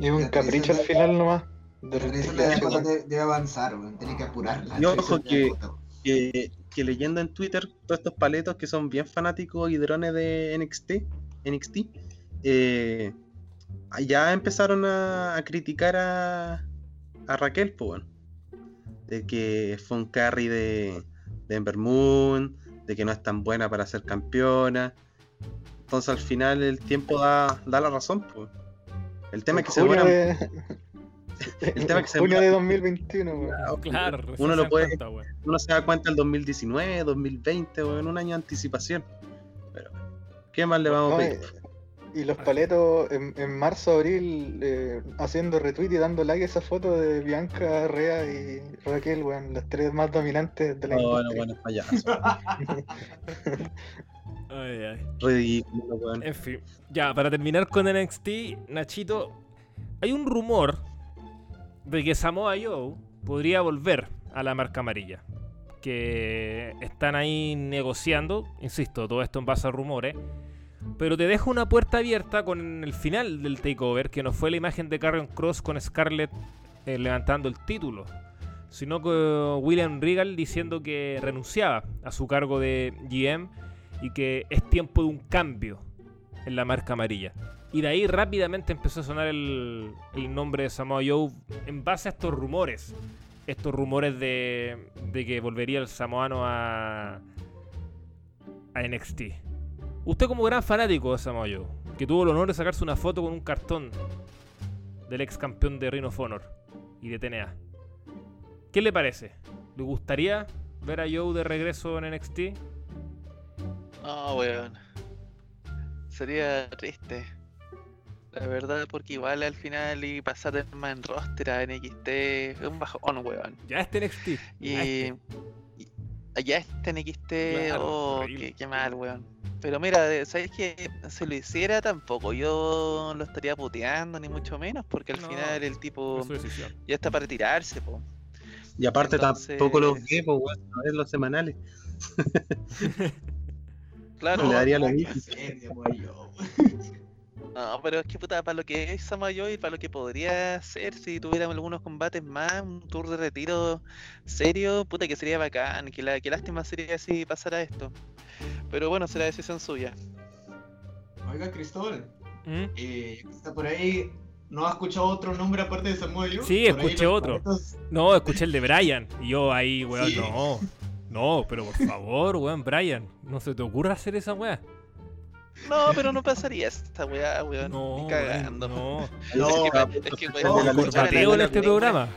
Y un capricho al final nomás. De repente, DJ debe, debe avanzar. Tiene que apurarla. Y ojo que- que, que leyendo en Twitter todos estos paletos que son bien fanáticos y drones de NXT, NXT eh, ya empezaron a, a criticar a, a Raquel, pues bueno, de que fue un carry de, de Ember Moon, de que no es tan buena para ser campeona. Entonces al final el tiempo da, da la razón, pues. El tema es que se junio demoran- de, el tema que se junio de demoran- 2021, weón. Claro, recién uno se lo puede- cuenta, weón. uno se da cuenta el 2019, 2020 o en un año de anticipación. Pero, ¿qué más le vamos No, a pedir? Y los paletos en, en marzo, abril, eh, haciendo retweet y dando like a esa foto de Bianca, Rea y Raquel, weón, las tres más dominantes de la No, no, industria. bueno, payaso. Ay, ay. Ridículo, weón. En fin, ya, para terminar con NXT, Nachito, hay un rumor de que Samoa Joe podría volver a la marca amarilla. Que están ahí negociando, insisto, todo esto en base a rumores. Pero te dejo una puerta abierta con el final del takeover, que no fue la imagen de Carrion Cross con Scarlett eh, levantando el título, sino que William Regal diciendo que renunciaba a su cargo de GM y que es tiempo de un cambio en la marca amarilla. Y de ahí rápidamente empezó a sonar el, nombre de Samoa Joe en base a estos rumores. Estos rumores de, que volvería el samoano a NXT. Usted como gran fanático de Samoa Joe, que tuvo el honor de sacarse una foto con un cartón del ex campeón de Ring of Honor y de TNA. ¿Qué le parece? ¿Le gustaría ver a Joe de regreso en NXT? No, weón. Sería triste. La verdad, porque igual al final y pasar de man roster a NXT es un bajón, weón. Ya este NXT. Y, ya este. NXT, Claro, oh, qué, qué mal, weón. Pero mira, ¿sabes que Si lo hiciera tampoco, yo lo estaría puteando, ni mucho menos, porque al No, final el tipo ya está para retirarse, po. Y aparte Entonces- tampoco los ve, weón, a ver los semanales. Claro, Le daría lo mismo. No, pero es que puta, para lo que es Samoa Joe y para lo que podría ser si tuviéramos algunos combates más, un tour de retiro serio, puta que sería bacán, que la, qué lástima sería si pasara esto. Pero bueno, será decisión suya. Oiga, Cristóbal, ¿Mm? eh, está por ahí. ¿No has escuchado otro nombre aparte de Samuel? Sí, Por escuché otro. paletos- No, escuché el de Brian. Y yo ahí, weón, Sí. no. No, pero por favor, weón, Brian. No se te ocurra hacer esa weá. No, pero no pasaría esta weá, weón. No, ni cagando. weón, no. No, es que, es que, weón, Me corbateo en la- este programa.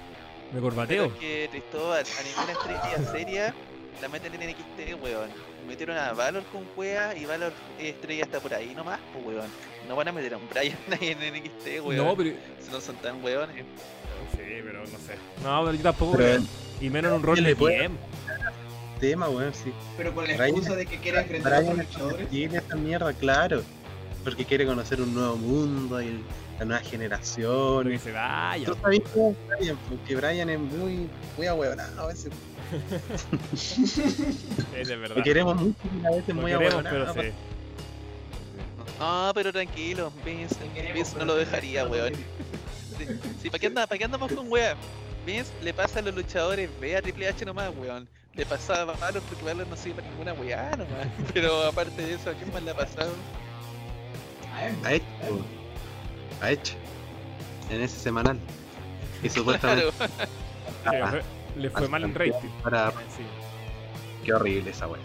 Me corbateo. es que Cristóbal, a ninguna estrella seria la meten en NXT, weón. Metieron a Valor con wea y Valor eh, estrella está por ahí nomás, pues weón. No van a meter a un Brian ahí en NXT, weón. No, pero. Si no son tan weones. Sí, pero no sé. No, pero yo tampoco Pero- creo. Y menos en un rol ¿Quién de GM. Tema, weón, sí. Pero con la Brian- excusa de que quiere enfrentar a otros luchadores. tiene esa mierda, claro. Porque quiere conocer un nuevo mundo y la nueva generación. Porque se vaya. Tú sabes cómo es Brian, porque Brian es muy, muy ahueonado a veces. Es de verdad. Lo queremos mucho y a veces Lo muy queremos, ahueonado. pero sí. No, pero tranquilo, Vince, Vince no lo dejaría, weón. Sí, ¿para qué, anda, ¿para qué andamos con weón? Vince le pasa a los luchadores, ve a Triple H nomás, weón. Le pasaba a Valor porque Valor no sirve para ninguna weá nomás. Pero aparte de eso, ¿a quién más le ha pasado? A hecho. Ha hecho. En ese semanal. Y supuestamente. Claro. Fue- le fue mal en rating. Para... Sí. Qué horrible esa wea.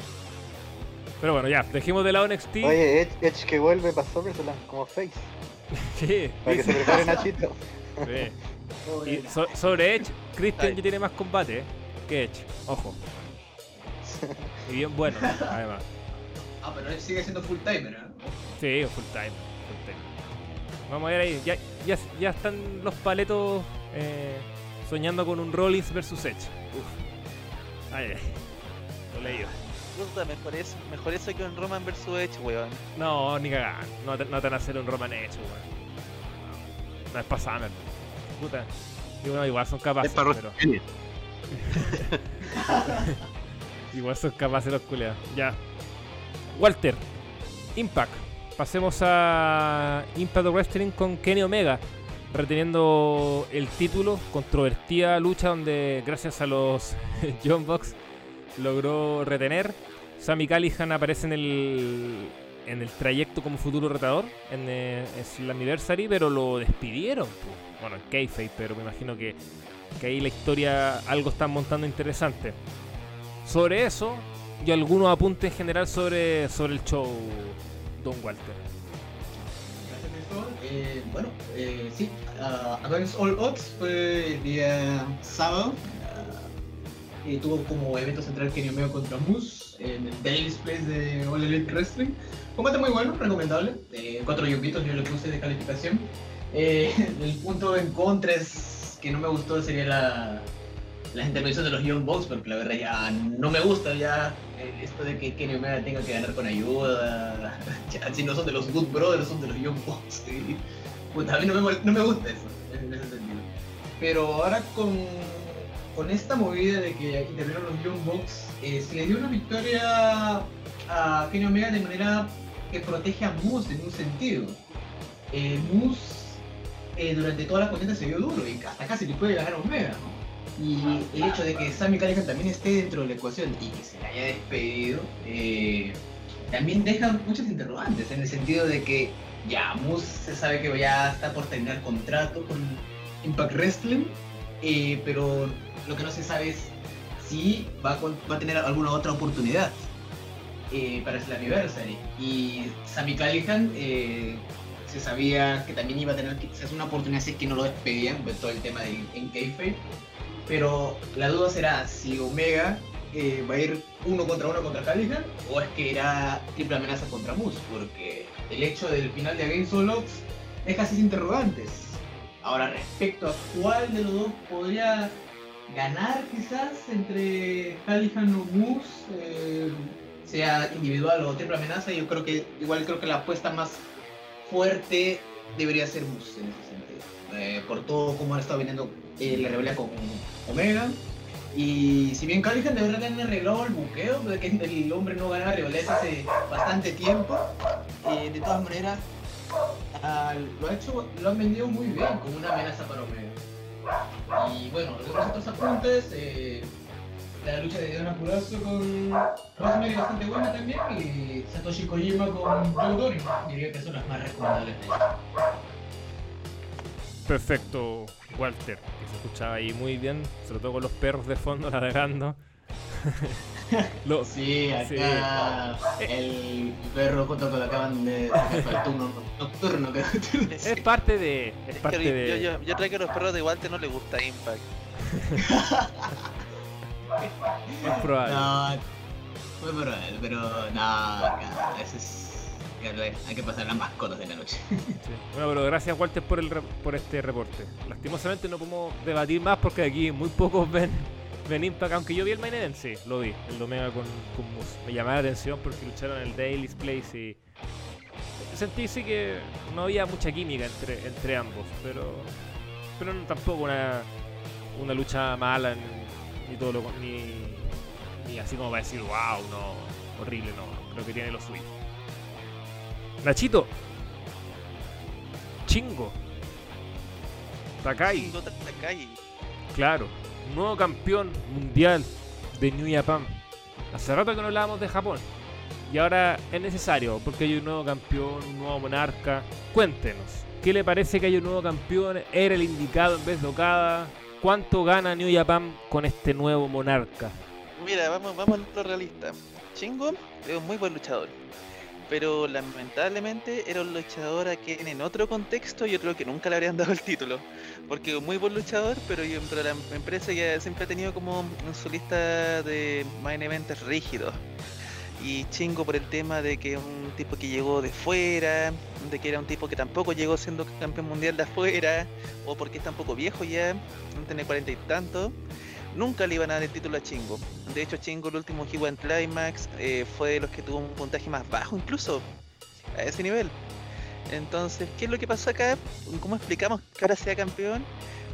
Pero bueno, ya, dejemos de lado NXT. Oye, Edge, Edge que vuelve para SummerSlam como face. Sí, Para que se prepare Nachito. sí. Y so- sobre Edge, Christian ya tiene más combate que Edge. Ojo. Y bien bueno, además. Ah, pero él sigue siendo full timer, ¿eh? Sí, full time. Full time. Vamos a ver ahí. Ya, ya, ya están los paletos eh, soñando con un Rollins versus Edge. Uf. Ay, ay. Lo leído. Puta, mejor eso, mejor eso que un Roman vs Edge, weón. No, ni cagar. No, te- no te van a hacer un Roman Edge, weón. No es para Summer. Puta. Y bueno, igual son capaces, Es para pero... Igual son capaces los culeados. Ya. Walter. Impact. Pasemos a Impact Wrestling con Kenny Omega. reteniendo el título. Controvertida lucha donde gracias a los John Box logró retener. Sammy Callihan aparece en el, en el trayecto como futuro retador en eh, Slammiversary, pero lo despidieron. Bueno, en Kayfabe, pero me imagino que, que ahí la historia algo están montando interesante. Sobre eso y algunos apuntes en general sobre, sobre el show, Don Walter. Gracias. Eh, bueno, eh, sí, ah, Against All Odds fue el día sábado. ah, y tuvo como evento central Kenny Omega contra Moose en el Daily Place de All Elite Wrestling. Combate muy bueno, recomendable. Eh, cuatro yumbitos yo le puse de calificación. Eh, el punto en contra es que no me gustó sería la, las intervenciones de los Young Bucks, porque la verdad ya no me gusta ya eh, esto de que Kenny Omega tenga que ganar con ayuda. Si no son de los Good Brothers, son de los Young Bucks. y, a mí no me, no me gusta eso, en ese sentido. Pero ahora con, con esta movida de que intervinieron los Young Bucks, eh, se le dio una victoria a Kenny Omega de manera que protege a Moose en un sentido. Eh, Moose eh, durante toda la contienda se vio duro y hasta casi le puede ganar a Omega. Y el hecho de que Sammy Callihan también esté dentro de la ecuación y que se le haya despedido, eh, también deja muchos interrogantes en el sentido de que ya Moose se sabe que ya está por terminar contrato con Impact Wrestling, eh, pero lo que no se sabe es si va a, con- va a tener alguna otra oportunidad eh, para Slammiversary. Y Sammy Callihan se sabía que también iba a tener quizás una oportunidad si es que no lo despedían, pues todo el tema de en kayfabe. Pero la duda será si Omega eh, va a ir uno contra uno contra Callihan o es que irá triple amenaza contra Moose, porque el hecho del final de Against All Odds deja así interrogantes. Ahora, respecto a cuál de los dos podría ganar quizás entre Callihan o Moose, eh, sea individual o triple amenaza, yo creo que igual creo que la apuesta más fuerte debería ser Moose en ese sentido. Eh, por todo como ha estado viniendo eh, la rebelión con Omega. Y si bien Callihan de verdad han arreglado el buqueo, de que el hombre no ganaba rivales hace bastante tiempo, eh, de todas maneras ah, lo ha hecho, lo han vendido muy bien como una amenaza para Omega. Y bueno, los otros apuntes, la lucha de Diana Purazo con Rosemary bastante buena también y Satoshi Kojima con Joe Dory. Diría que son las más recomendables de ella. Perfecto, Walter, que se escuchaba ahí muy bien, sobre todo con los perros de fondo ladrando. Lo- Sí, acá el perro junto con la acaban de sacar turno nocturno que es parte de. Es parte yo, de. yo, yo creo que a los perros de Walter no les gusta Impact. es probable. No, muy probable, pero no, acá, eso es. Hay que pasar las mascotas de la noche. Sí. Bueno, pero gracias Walter por, el por este reporte. Lastimosamente no podemos debatir más porque aquí muy pocos ven, ven Impact, aunque yo vi el main event, sí, lo vi, el Omega con, con Moose. Me llamaba la atención porque lucharon en el Daily's Place y sentí sí que no había mucha química entre, entre ambos, pero pero tampoco una, una lucha mala ni, ni todo lo ni, ni así como para decir wow, no, horrible, no, creo que tiene lo suyo. Nachito, Chingo. Takai, Chingo Takai. claro. Nuevo campeón mundial de New Japan. Hace rato que no hablábamos de Japón. Y ahora es necesario, porque hay un nuevo campeón, un nuevo monarca. Cuéntenos, ¿qué le parece que hay un nuevo campeón? ¿Era el indicado en vez de Okada? ¿Cuánto gana New Japan con este nuevo monarca? Mira, vamos, vamos a lo realista. Chingo es un muy buen luchador. Pero lamentablemente era un luchador a quien en otro contexto yo creo que nunca le habrían dado el título. Porque es un muy buen luchador, pero, yo- pero la empresa ya siempre ha tenido como un su lista de main events rígidos. Y chingo por el tema de que es un tipo que llegó de fuera, de que era un tipo que tampoco llegó siendo campeón mundial de afuera, o porque es tan poco viejo ya, no tiene cuarenta y tantos nunca le iban a dar el título a Chingo. De hecho, Chingo, el último que jugó en Climax, eh, fue de los que tuvo un puntaje más bajo incluso, a ese nivel. Entonces, ¿qué es lo que pasó acá? ¿Cómo explicamos que ahora sea campeón?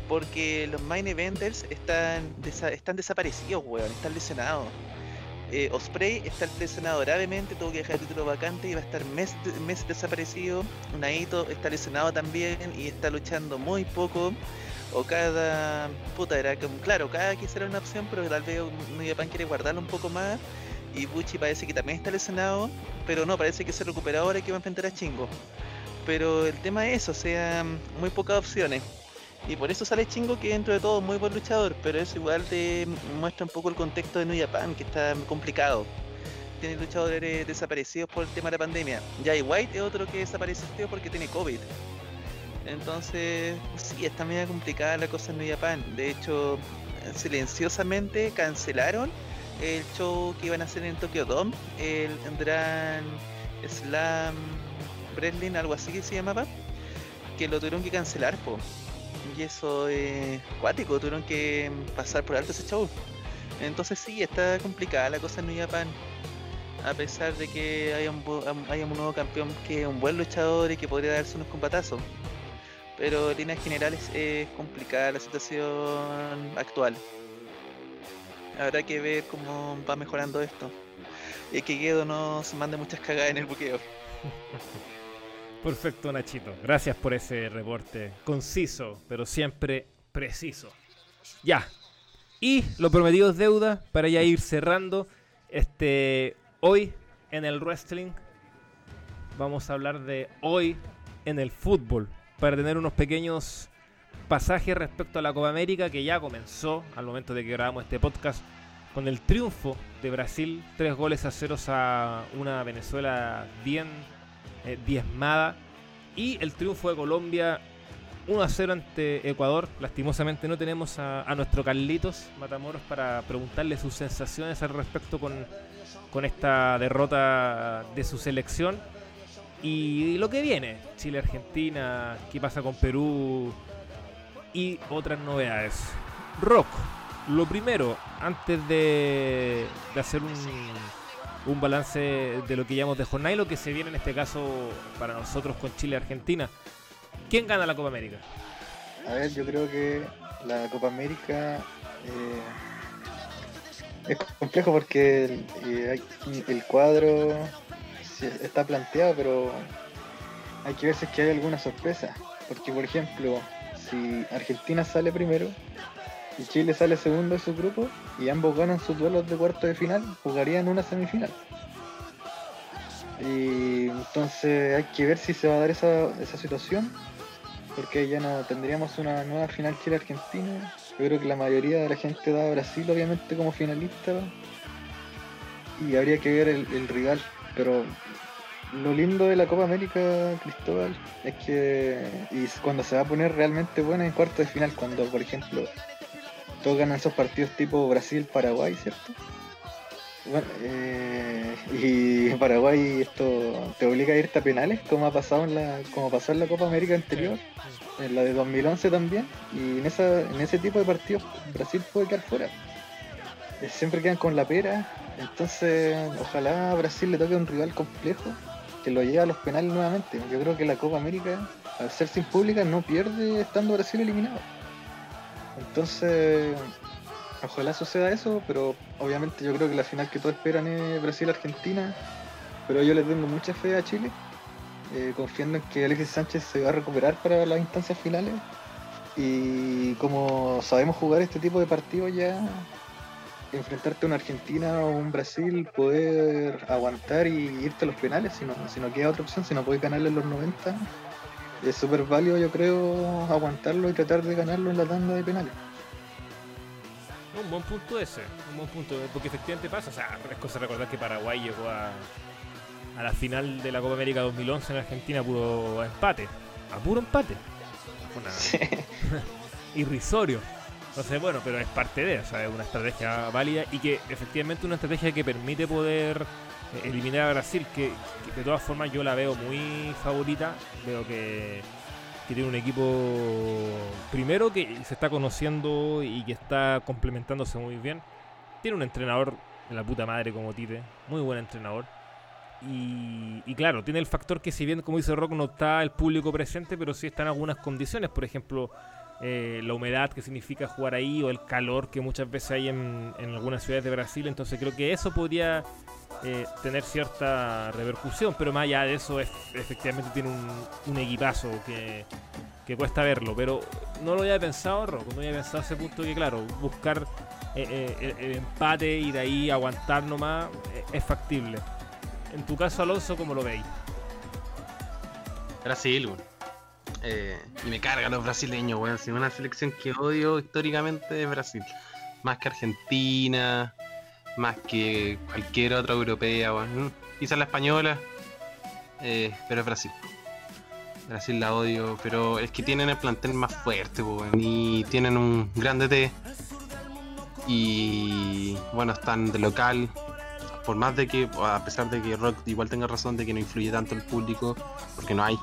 Porque los main eventers están, están desaparecidos, weón, están lesionados. Eh, Osprey está lesionado gravemente, tuvo que dejar el título vacante y va a estar mes, mes desaparecido. Naito está lesionado también y está luchando muy poco. O cada puta era como, claro, cada quisiera una opción, pero tal vez New Japan quiere guardarlo un poco más. Y Buchi parece que también está lesionado, pero no, parece que se recupera ahora y que va a enfrentar a Chingo. Pero el tema es eso, o sea, muy pocas opciones. Y por eso sale Chingo que dentro de todo es muy buen luchador, pero eso igual te muestra un poco el contexto de New Japan, que está complicado. Tiene luchadores desaparecidos por el tema de la pandemia. Jay White es otro que desapareció porque tiene COVID. Entonces, sí, está medio complicada la cosa en New Japan. De hecho, silenciosamente cancelaron el show que iban a hacer en Tokyo Dome, el Grand Slam Wrestling, algo así que se llamaba, que lo tuvieron que cancelar, po. Y eso es cuático, tuvieron que pasar por alto ese show. Entonces sí, está complicada la cosa en New Japan. A pesar de que haya un, nuevo campeón que es un buen luchador y que podría darse unos combatazos. Pero en líneas generales es complicada la situación actual. Habrá que ver cómo va mejorando esto. Y que Guedo no se mande muchas cagadas en el buqueo. Perfecto, Nachito. Gracias por ese reporte conciso, pero siempre preciso. Ya. Y lo prometido es deuda para ya ir cerrando. Este, hoy en el wrestling vamos a hablar de hoy en el fútbol para tener unos pequeños pasajes respecto a la Copa América que ya comenzó al momento de que grabamos este podcast con el triunfo de Brasil, tres goles a ceros a una Venezuela bien eh, diezmada. Y el triunfo de Colombia 1 a 0 ante Ecuador. Lastimosamente no tenemos a, nuestro Carlitos Matamoros para preguntarle sus sensaciones al respecto con, con esta derrota de su selección. Y lo que viene, Chile-Argentina, qué pasa con Perú y otras novedades. Rock, lo primero, antes de, de hacer un, un balance de lo que llamamos de jornada y lo que se viene en este caso para nosotros con Chile-Argentina. ¿Quién gana la Copa América? A ver, yo creo que la Copa América eh, es complejo porque el, eh, cuadro está planteado, pero hay que ver si que hay alguna sorpresa. Porque, por ejemplo, si Argentina sale primero y Chile sale segundo de su grupo y ambos ganan sus duelos de cuarto de final, jugarían una semifinal. Y entonces hay que ver si se va a dar esa, situación porque ya no tendríamos una nueva final Chile-Argentina. Yo creo que la mayoría de la gente da a Brasil, obviamente, como finalista. Y habría que ver el, el rival. Pero lo lindo de la Copa América, Cristóbal, es que y cuando se va a poner realmente buena en cuarto de final, cuando, por ejemplo, todos ganan esos partidos tipo Brasil-Paraguay, ¿cierto? Bueno, eh, y Paraguay esto te obliga a irte a penales, como ha pasado en la, como pasó en la Copa América anterior, en la de 2011 también, y en esa, en ese tipo de partidos Brasil puede quedar fuera. Eh, Siempre quedan con la pera, entonces ojalá a Brasil le toque un rival complejo que lo lleve a los penales nuevamente. Yo creo que la Copa América, al ser sin pública, no pierde estando Brasil eliminado. Entonces, ojalá suceda eso, pero obviamente yo creo que la final que todos esperan es Brasil-Argentina, pero yo le tengo mucha fe a Chile, eh, confiando en que Alexis Sánchez se va a recuperar para las instancias finales. Y como sabemos jugar este tipo de partidos ya, enfrentarte a una Argentina o un Brasil, poder aguantar y irte a los penales, si no, si no queda otra opción, si no puedes ganarle en los 90, es súper válido yo creo aguantarlo y tratar de ganarlo en la tanda de penales. Un buen punto ese, un buen punto, porque efectivamente pasa, o sea, es cosa recordar que Paraguay llegó a, a la final de la Copa América 2011 en Argentina a puro empate, a puro empate. Una- irrisorio. Entonces, bueno, pero es parte de, o sea, es una estrategia válida y que efectivamente una estrategia que permite poder eliminar a Brasil, que, que de todas formas yo la veo muy favorita, veo que, que tiene un equipo primero que se está conociendo y que está complementándose muy bien. Tiene un entrenador la puta madre como Tite, muy buen entrenador. Y, y claro, tiene el factor que si bien, como dice Rock, no está el público presente, pero sí están algunas condiciones. Por ejemplo, eh, la humedad que significa jugar ahí o el calor que muchas veces hay en, en algunas ciudades de Brasil. Entonces creo que eso podría eh, tener cierta repercusión, pero más allá de eso, es, efectivamente tiene un, un equipazo que, que cuesta verlo. Pero no lo había pensado, Rocco, no había pensado ese punto que, claro, buscar eh, el, el empate y de ahí aguantar nomás es factible. En tu caso, Alonso, ¿cómo lo veis? Brasil, weón. Eh, y me cargan los brasileños, weón. Si una selección que odio históricamente es Brasil. Más que Argentina, más que cualquier otra europea, weón. Mm, Quizás la española, eh, pero es Brasil. Brasil la odio, pero es que tienen el plantel más fuerte, weón. Y tienen un gran DT. Y bueno, están de local. Por más de que, a pesar de que Rock igual tenga razón de que no influye tanto el público, porque no hay,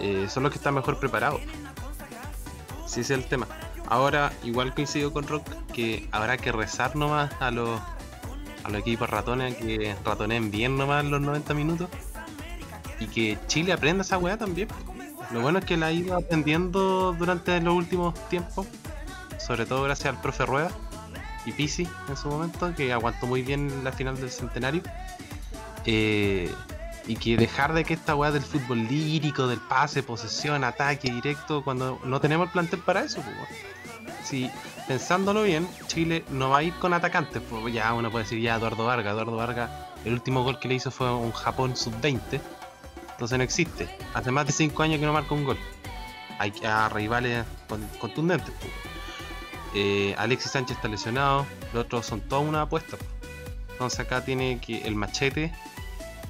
eh, son los que están mejor preparados. Sí, ese es el tema. Ahora, igual coincido con Rock que habrá que rezar nomás a los, a los equipos ratones que ratoneen bien nomás los 90 minutos. Y que Chile aprenda esa weá también. Lo bueno es que la ha ido aprendiendo durante los últimos tiempos. Sobre todo gracias al profe Rueda y Pisi en su momento, que aguantó muy bien la final del centenario. Eh, y que dejar de que esta weá del fútbol lírico, del pase, posesión, ataque directo, cuando no tenemos el plantel para eso. Si pensándolo bien, Chile no va a ir con atacantes, pues ya uno puede decir ya Eduardo Vargas, Eduardo Vargas, el último gol que le hizo fue un Japón sub-20, entonces no existe. Hace más de 5 años que no marca un gol. Hay a rivales con- contundentes. Eh, Alexis Sánchez está lesionado, los otros son toda una apuesta. pues. Entonces acá tiene que el machete,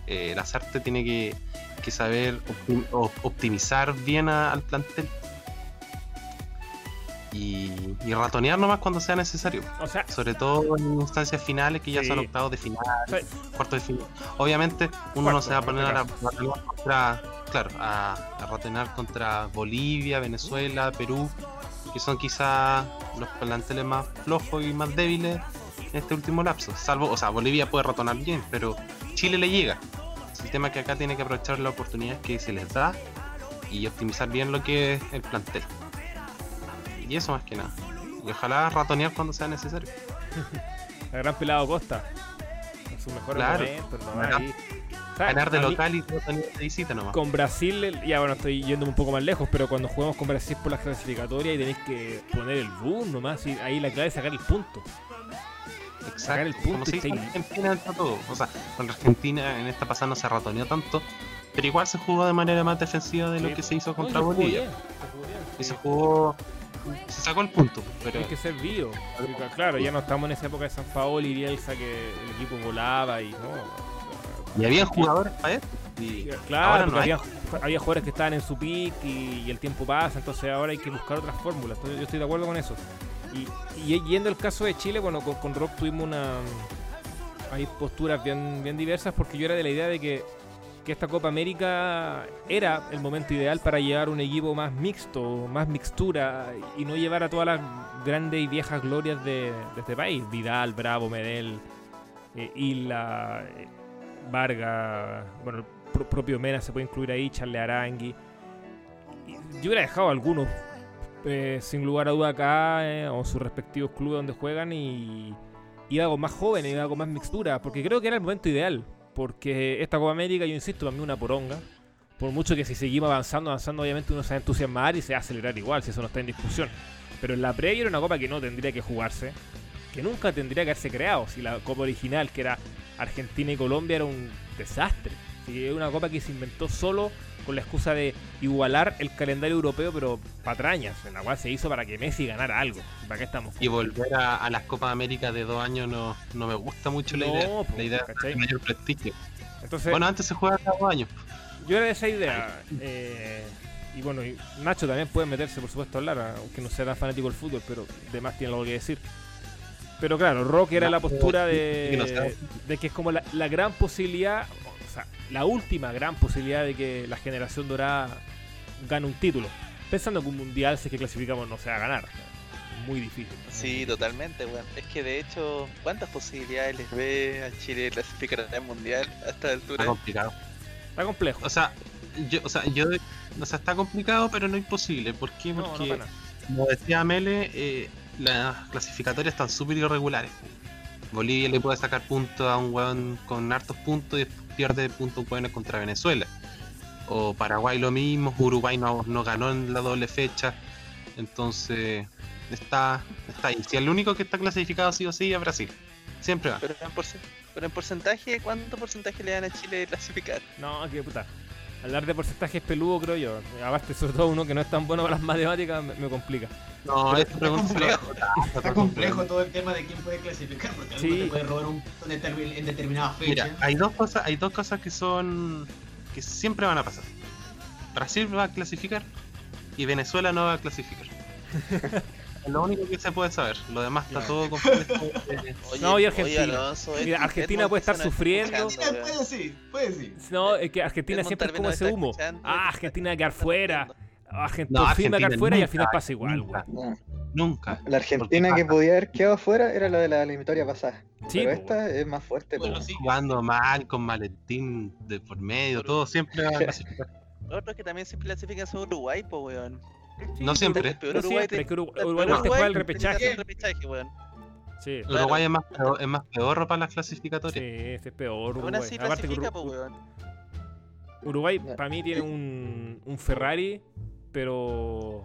eh, Lazarte tiene que, que saber optim- op- optimizar bien a- al plantel. Y, y ratonear nomás cuando sea necesario. O sea, Sobre todo en instancias finales que ya Sí. son octavos de final, Sí. cuartos de final. Obviamente uno no se va a poner a ratonear contra, claro, a, a ratonear contra Bolivia, Venezuela, Perú, que son quizás los planteles más flojos y más débiles este último lapso. Salvo, o sea, Bolivia puede ratonar bien, pero Chile le llega. El tema es que acá tiene que aprovechar la oportunidad que se les da y optimizar bien lo que es el plantel. Y eso más que nada. Y ojalá ratonear cuando sea necesario. el gran pelado Costa. En su mejor Claro. Ganar- Ahí. ¿Sabes? Ganar de mí- local y de visita nomás. Con Brasil, ya bueno, estoy yendo un poco más lejos, pero cuando jugamos con Brasil por las clasificatorias y tenéis que poner el boom nomás, y ahí la clave es sacar el punto. Sacar el punto Como y en seguir. Argentina entre todo. O sea, con Argentina en esta pasada no se ratoneó tanto, pero igual se jugó de manera más defensiva de lo que se hizo No, contra jugó Bolivia. bien, se jugó bien, Y se jugó. Se sacó el punto, pero. Hay que ser vivo. Claro, ya no estamos en esa época de San Paolo y Bielsa que el equipo volaba y no. Y había jugadores para eso. Y Claro, no había jugadores que estaban en su pick y, y el tiempo pasa, entonces ahora hay que buscar otras fórmulas. Entonces, yo estoy de acuerdo con eso. Y, yendo al caso de Chile, bueno, con, con Rock tuvimos una. Hay posturas bien, bien diversas porque yo era de la idea de que, que esta Copa América era el momento ideal para llevar un equipo más mixto, más mixtura y no llevar a todas las grandes y viejas glorias de, de este país. Vidal, Bravo, Medel, eh, Isla, eh, Vargas, bueno, el pro- propio Mena se puede incluir ahí, Charle Arangui. Yo hubiera dejado algunos eh, sin lugar a duda acá eh, o sus respectivos clubes donde juegan y iba con más jóvenes, iba con más mixtura, porque creo que era el momento ideal. Porque esta Copa América, yo insisto, para mí una poronga. Por mucho que si seguimos avanzando, avanzando, obviamente uno se va a entusiasmar y se va a acelerar igual, si eso no está en discusión. Pero en la previa era una copa que no tendría que jugarse, que nunca tendría que haberse creado. Si la copa original, que era Argentina y Colombia, era un desastre. Si es una copa que se inventó solo con la excusa de igualar el calendario europeo, pero patrañas. En la cual se hizo para que Messi ganara algo. ¿Para qué estamos? Y volver a, a las Copas América de dos años no, no me gusta mucho la No, idea. po, la idea ¿cachai? de mayor prestigio. Entonces, Bueno, antes se jugaba cada dos años. yo era de esa idea. eh, y bueno, y Nacho también puede meterse, por supuesto, a hablar, aunque no sea tan fanático del fútbol, pero además tiene algo que decir. Pero claro, Rock era la postura de, de que es como la, la gran posibilidad, sea, la última gran posibilidad de que la generación dorada gane un título. Pensando que un mundial, si es que clasificamos, no se va a ganar. Muy difícil. Sí, totalmente, weón. Es que de hecho, ¿cuántas posibilidades les ve a Chile clasificar al mundial a esta Está altura? complicado. Está complejo. O sea, yo, o sea, yo, o sea, está complicado, pero no imposible. ¿Por qué? No, no Porque como decía Mele, eh, las clasificatorias están súper irregulares. Bolivia le puede sacar puntos a un weón con hartos puntos y después pierde puntos buenos contra Venezuela. O Paraguay lo mismo, Uruguay no, no ganó en la doble fecha. Entonces, está, está ahí. Si el único que está clasificado sí o sí es Brasil. Siempre va. Pero en, porce- pero en porcentaje, ¿cuánto porcentaje le dan a Chile de clasificar? No, que puta. Hablar de porcentajes peludo, creo yo. Aparte, sobre todo uno que no es tan bueno para las matemáticas, me, me complica. No, Pero esta está complejo. está Está complejo todo el tema de quién puede clasificar, porque alguno Sí. te puede robar un punto en, determin- en determinada fecha. Mira, hay dos cosas, hay dos cosas que son que siempre van a pasar. Brasil va a clasificar y Venezuela no va a clasificar. es lo único que se puede saber. Lo demás está todo complejo. eh, Oye, No, y Argentina. Alonso, Mira, Ed- Argentina puede estar sufriendo. escuchando, Puede, sí, puede sí. No, es que Argentina siempre es como ese humo. Ah, Argentina va a quedar fuera. Argentina No, por fin va a quedar Argentina fuera y al final pasa igual, nunca. No, Nunca. La Argentina que podía haber quedado fuera era la de la eliminatoria pasada. Sí, pero po, esta es más fuerte. Bueno, sí. Jugando mal, con maletín de por medio, todo siempre va a clasificar. Lo otro es que también se clasifican son Uruguay, po, weón. No siempre. Pero No Uruguay siempre, te- es que Uruguay, Uruguay no te juega el repechaje. el repechaje, weón. Sí, Claro. Uruguay es más, peor, es más pedorro para las sí, clasificatorias. ese es peor Uruguay. así Aparte que clasifica, Uru- po, weón. Uruguay para mí tiene un, un Ferrari, pero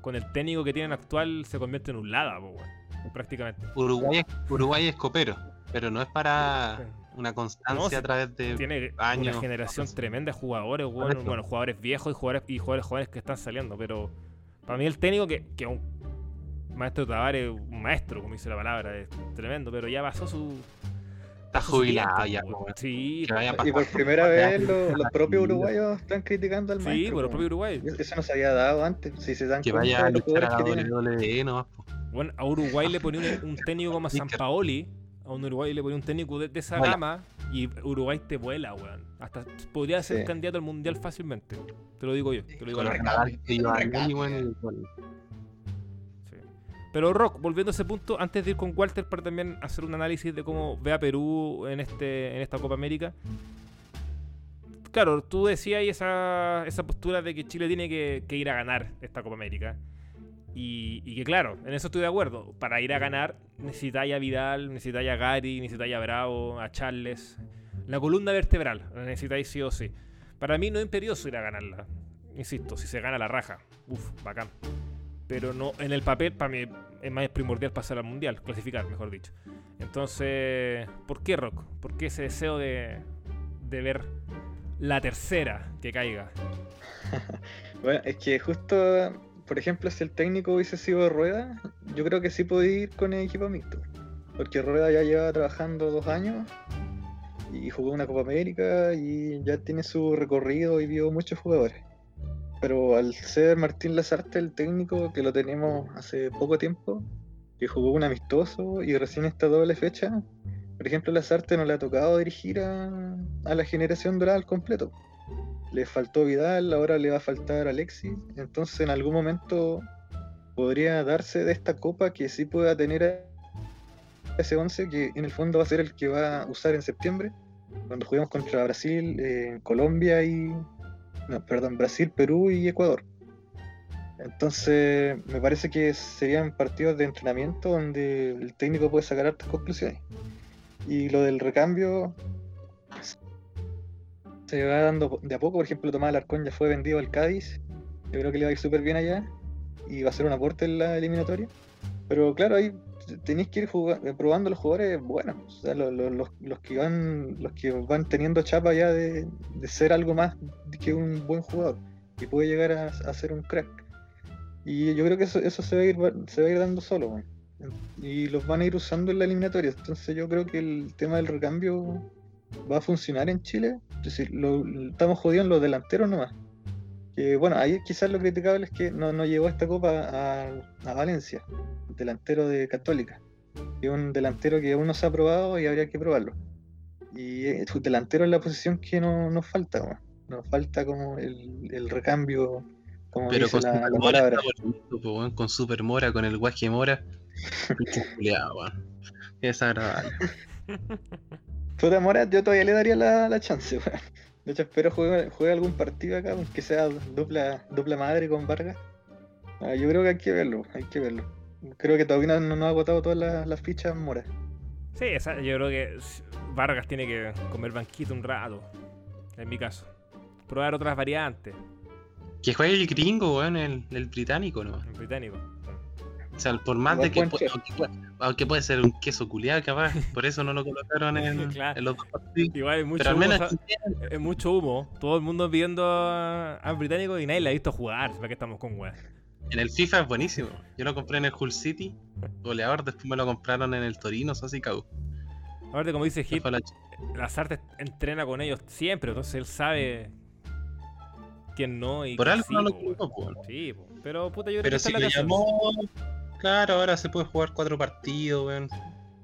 con el técnico que tienen actual se convierte en un Lada, po, weón, prácticamente. Uruguay, es- Uruguay es copero, pero no es para una constancia No, sí, a través de Tiene años, una generación tremenda de jugadores, weón, Correcto. bueno, jugadores viejos y jugadores, y jugadores jóvenes que están saliendo, pero para mí el técnico que, que un maestro Tavares, un maestro, como dice la palabra, es tremendo, pero ya pasó su... Está pasó su jubilado tiempo, ya. Sí, Y por primera vez sí, lo- los propios uruguayos están criticando al sí, maestro. por el po. propio Uruguay. Eso no se había dado antes. Si se dan Que vaya a los luchar a. WWE nomás. po. Bueno, a Uruguay le ponía un, un técnico como a San. Paoli. A un Uruguay le ponía un técnico de, de esa Vuela. gama. Y Uruguay te vuela, weón. Hasta podría ser Sí. candidato al mundial fácilmente. Te lo digo yo. Te lo digo y. Pero Rock, volviendo a ese punto, antes de ir con Walter para también hacer un análisis de cómo ve a Perú en este en esta Copa América. Claro, tú decías ahí esa, esa postura de que Chile tiene que, que ir a ganar esta Copa América. Y, que claro, en eso estoy de acuerdo. Para ir a ganar necesitáis a Vidal, necesitáis a Gary, necesitáis a Bravo, a Charles. La columna vertebral la necesitáis sí o sí. Para mí no es imperioso ir a ganarla. Insisto, si se gana la raja. Uf, bacán pero no en el papel para mí es más primordial pasar al mundial, clasificar, mejor dicho. Entonces, ¿por qué Rock? ¿Por qué ese deseo de, de ver la tercera que caiga? Bueno, es que justo, por ejemplo, si el técnico hubiese sido Rueda, yo creo que sí podía ir con el equipo mixto. Porque Rueda ya lleva trabajando dos años y jugó una Copa América y ya tiene su recorrido y vio muchos jugadores. Pero al ser Martín Lazarte el técnico, que lo tenemos hace poco tiempo, que jugó un amistoso y recién esta doble fecha, por ejemplo, Lazarte no le ha tocado dirigir a, a la generación dorada al completo le faltó Vidal, ahora le va a faltar Alexis, entonces en algún momento podría darse de esta copa que sí pueda tener ese 11 que en el fondo va a ser el que va a usar en septiembre, cuando juguemos contra Brasil, eh, Colombia y... No, perdón, Brasil, Perú y Ecuador. Entonces me parece que serían partidos de entrenamiento donde el técnico puede sacar hartas conclusiones. Y lo del recambio, se va dando de a poco. Por ejemplo, Tomás Alarcón ya fue vendido al Cádiz. Yo creo que le va a ir súper bien allá. Y va a ser un aporte en la eliminatoria. Pero claro, ahí tenéis que ir juga- eh, probando los jugadores buenos. O sea, lo- lo- los, los que van los que van teniendo chapa ya de, de ser algo más que un buen jugador. Y puede llegar a, a ser un crack. Y yo creo que eso, eso se, va a ir, se va a ir dando solo. weón. Y los van a ir usando en la eliminatoria. Entonces yo creo que el tema del recambio va a funcionar en Chile. Es decir, lo- lo- estamos jodidos en los delanteros nomás. Que bueno, ahí quizás lo criticable es que no, no llegó esta copa a, a Valencia, delantero de Católica. Es un delantero que aún no se ha probado y habría que probarlo. Y es un delantero en la posición que no, nos falta, weón. nos falta como el, el recambio, como Pero dice con la, Super la Mora, palabra. con Super Mora, con el guaje Mora. Pinche culiao, Puta Mora, yo todavía le daría la, la chance, weón. De hecho, espero juegue, juegue algún partido acá, que sea dupla, dupla madre con Vargas. Ah, yo creo que hay que verlo, hay que verlo. Creo que todavía no, no ha agotado todas las, las fichas moras. Sí, esa- yo creo que Vargas tiene que comer banquito un rato. En mi caso. Probar otras variantes Que juegue el gringo, weón, el, el británico, ¿no? en británico. O sea, por más de que puede, aunque, puede, aunque puede ser un queso culiado, capaz. Por eso no lo colocaron en, Claro. en los dos partidos. Igual hay mucho Pero al humo, menos sa- es mucho humo. Todo el mundo viendo a- al británico y nadie le ha visto jugar. ¿Para qué estamos con weas? en el FIFA es buenísimo. Yo lo compré en el Hull City, goleador, después me lo compraron en el Torino, Sosicau. Aparte, como dice Hit, la- Lazarte entrena con ellos siempre. Entonces él sabe quién no y Por algo sí, no lo colocó. Sí, po. pero puta, yo creo Pero que si es lo la llamó, claro, ahora se puede jugar cuatro partidos, weón.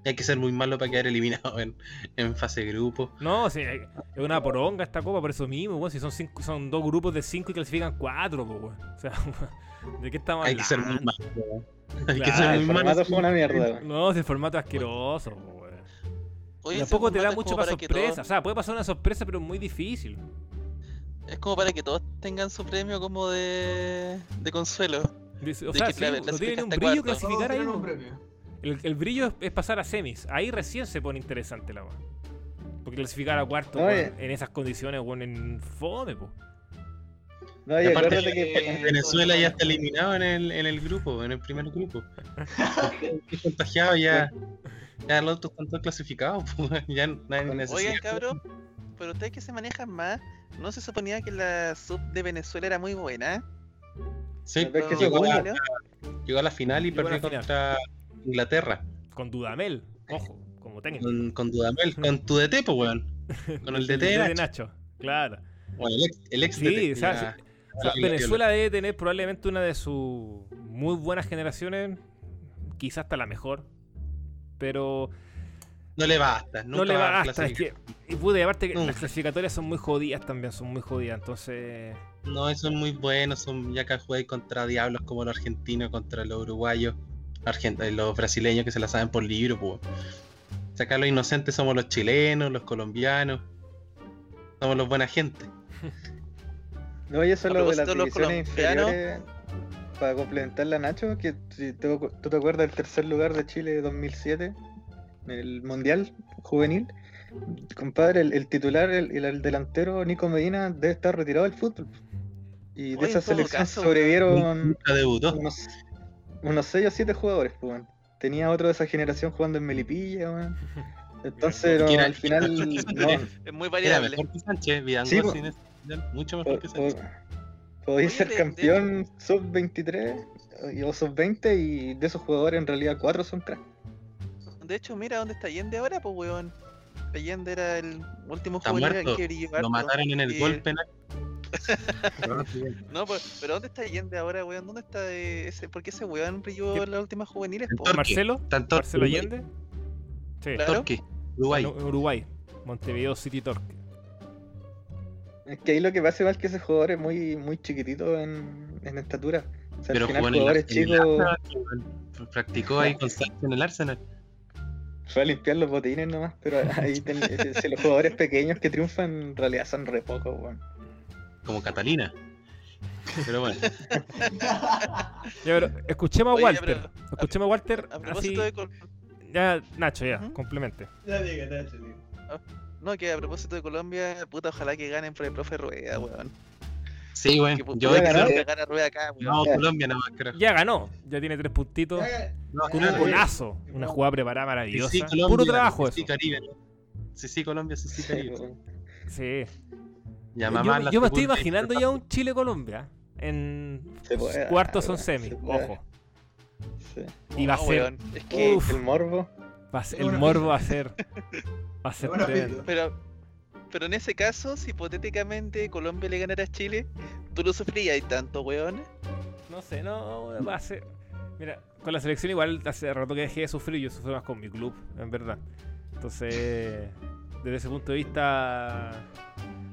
Hay que ser muy malo para quedar eliminado en, en fase de grupo. No, sí, es una poronga esta copa, por eso mismo, weón. Si son cinco, son dos grupos de cinco y clasifican cuatro, weón. O sea, ¿de qué estamos Hay que ser muy hablando? malo, weón. Hay que ser Ah, el muy malo. formato fue una mierda. weón. No, si el formato es asqueroso, weón. Oye, tampoco te da formato es mucho para para sorpresa. todos- O sea, puede pasar una sorpresa, pero es muy difícil. Es como para que todos tengan su premio como de, de consuelo. Dice- O sea, que sí, claro, no tiene un brillo cuarto. clasificar ahí. El, el brillo es, es pasar a semis. Ahí recién se pone interesante la weón. Porque clasificar a cuarto No, eh. en esas condiciones, weón, en fome, po. No, y aparte, que eh, Venezuela ya está eliminado en el, en el grupo, en el primer grupo. Qué contagiado ya. Ya los otros están todos clasificados, pues, ya nadie necesita. Oigan, cabrón, pero ustedes que se manejan más, ¿no se suponía que la sub de Venezuela era muy buena? Sí, ¿Ves que Pero- se llegó, a, ¿no? llegó a la final y Llegó perdió final. contra Inglaterra. Con Dudamel, ojo, como técnico. Con, con Dudamel, con tu DT, pues, weón. Con el DT de de Nacho. Nacho. Claro. Bueno, el ex, el ex Sí, DT. o sea, O Venezuela debe tener probablemente una de sus muy buenas generaciones, quizás hasta la mejor, pero No le basta, no nunca le va a basta. Es que, y pude, aparte que Nunca. las clasificatorias son muy jodidas también, son muy jodidas, entonces... No, esos son muy buenos, son ya que jugáis contra diablos como los argentinos, contra los uruguayos, argent- eh, los brasileños que se la saben por libro, pues. O sea, acá los inocentes somos los chilenos, los colombianos, somos los buena gente. No, y eso es lo de las propósito de los divisiones colombianos. inferiores. Para complementarla, Nacho, que si te- tú te acuerdas del tercer lugar de Chile de 2007, en el Mundial Juvenil. Compadre, el, el titular, el- el delantero Nico Medina, debe estar retirado del fútbol. Y de Oye, esa selección caso, sobrevivieron unos, unos 6 o 7 jugadores, pues, weón. Tenía otro de esa generación jugando en Melipilla, weón. Entonces, no, era- al final, no, Es muy Era variable. mejor que Sánchez, Vidango Sí, po. sin ese- mucho mejor que Sánchez. po- podía ser de- de campeón sub-23 o sub-20 y de esos jugadores en realidad 4 son cracks. De hecho, mira dónde está Allende ahora, pues weón. Allende era el último muerto. que brilló Lo harto. mataron en el Y- gol penal. No, pero ¿dónde está Allende ahora, weón? ¿Dónde está eh, ese? ¿Por qué ese weón brilló en las últimas juveniles. ¿Marcelo? Tanto ¿Marcelo. Allende? Sí, Claro. Torque, Uruguay. en Uruguay. Montevideo City Torque. Es que ahí lo que pasa igual que ese jugador es muy, muy chiquitito en, en estatura. O sea, Pero al final jugó en el, jugadores chicos Arsenal. Practicó ahí con Sánchez en el Arsenal. fue a limpiar los botines nomás, pero ahí ten- si los jugadores pequeños que triunfan en realidad son re pocos, weón. Como Catalina. Pero bueno, Ya, pero escuchemos a Oye, Walter. pero- escuchemos a Walter. A así, propósito de Ya, Nacho, ya, complemente. Ya diga, Nacho, diga. No, que a propósito de Colombia, puta, ojalá que ganen por el profe Rueda, weón. sí, weón. Que Yo voy voy a a ganar. creo- que gana Rueda acá, weón. No. Colombia nada más, creo. Ya ganó, ya tiene tres puntitos. No, Con un golazo, una jugada preparada maravillosa. sí, Colombia, Puro trabajo sí, sí, eso. Caribe. Sí, sí, Colombia, sí, sí, Sí, Caribe. Sí. Ya, Yo, yo me estoy imaginando ya un Chile-Colombia. En puede, cuartos son weón, semis, se puede. ojo. Sí. Y va a ser. Es que, Uf. El morbo. va a ser- el morbo va a ser. Va a ser tremendo. pero, pero en ese caso, si hipotéticamente Colombia le ganara a Chile, ¿tú lo sufrías y tanto, weón? No sé, no, va a ser. Mira, con la selección igual hace rato que dejé de sufrir, yo sufro más con mi club, en verdad. Entonces, desde ese punto de vista.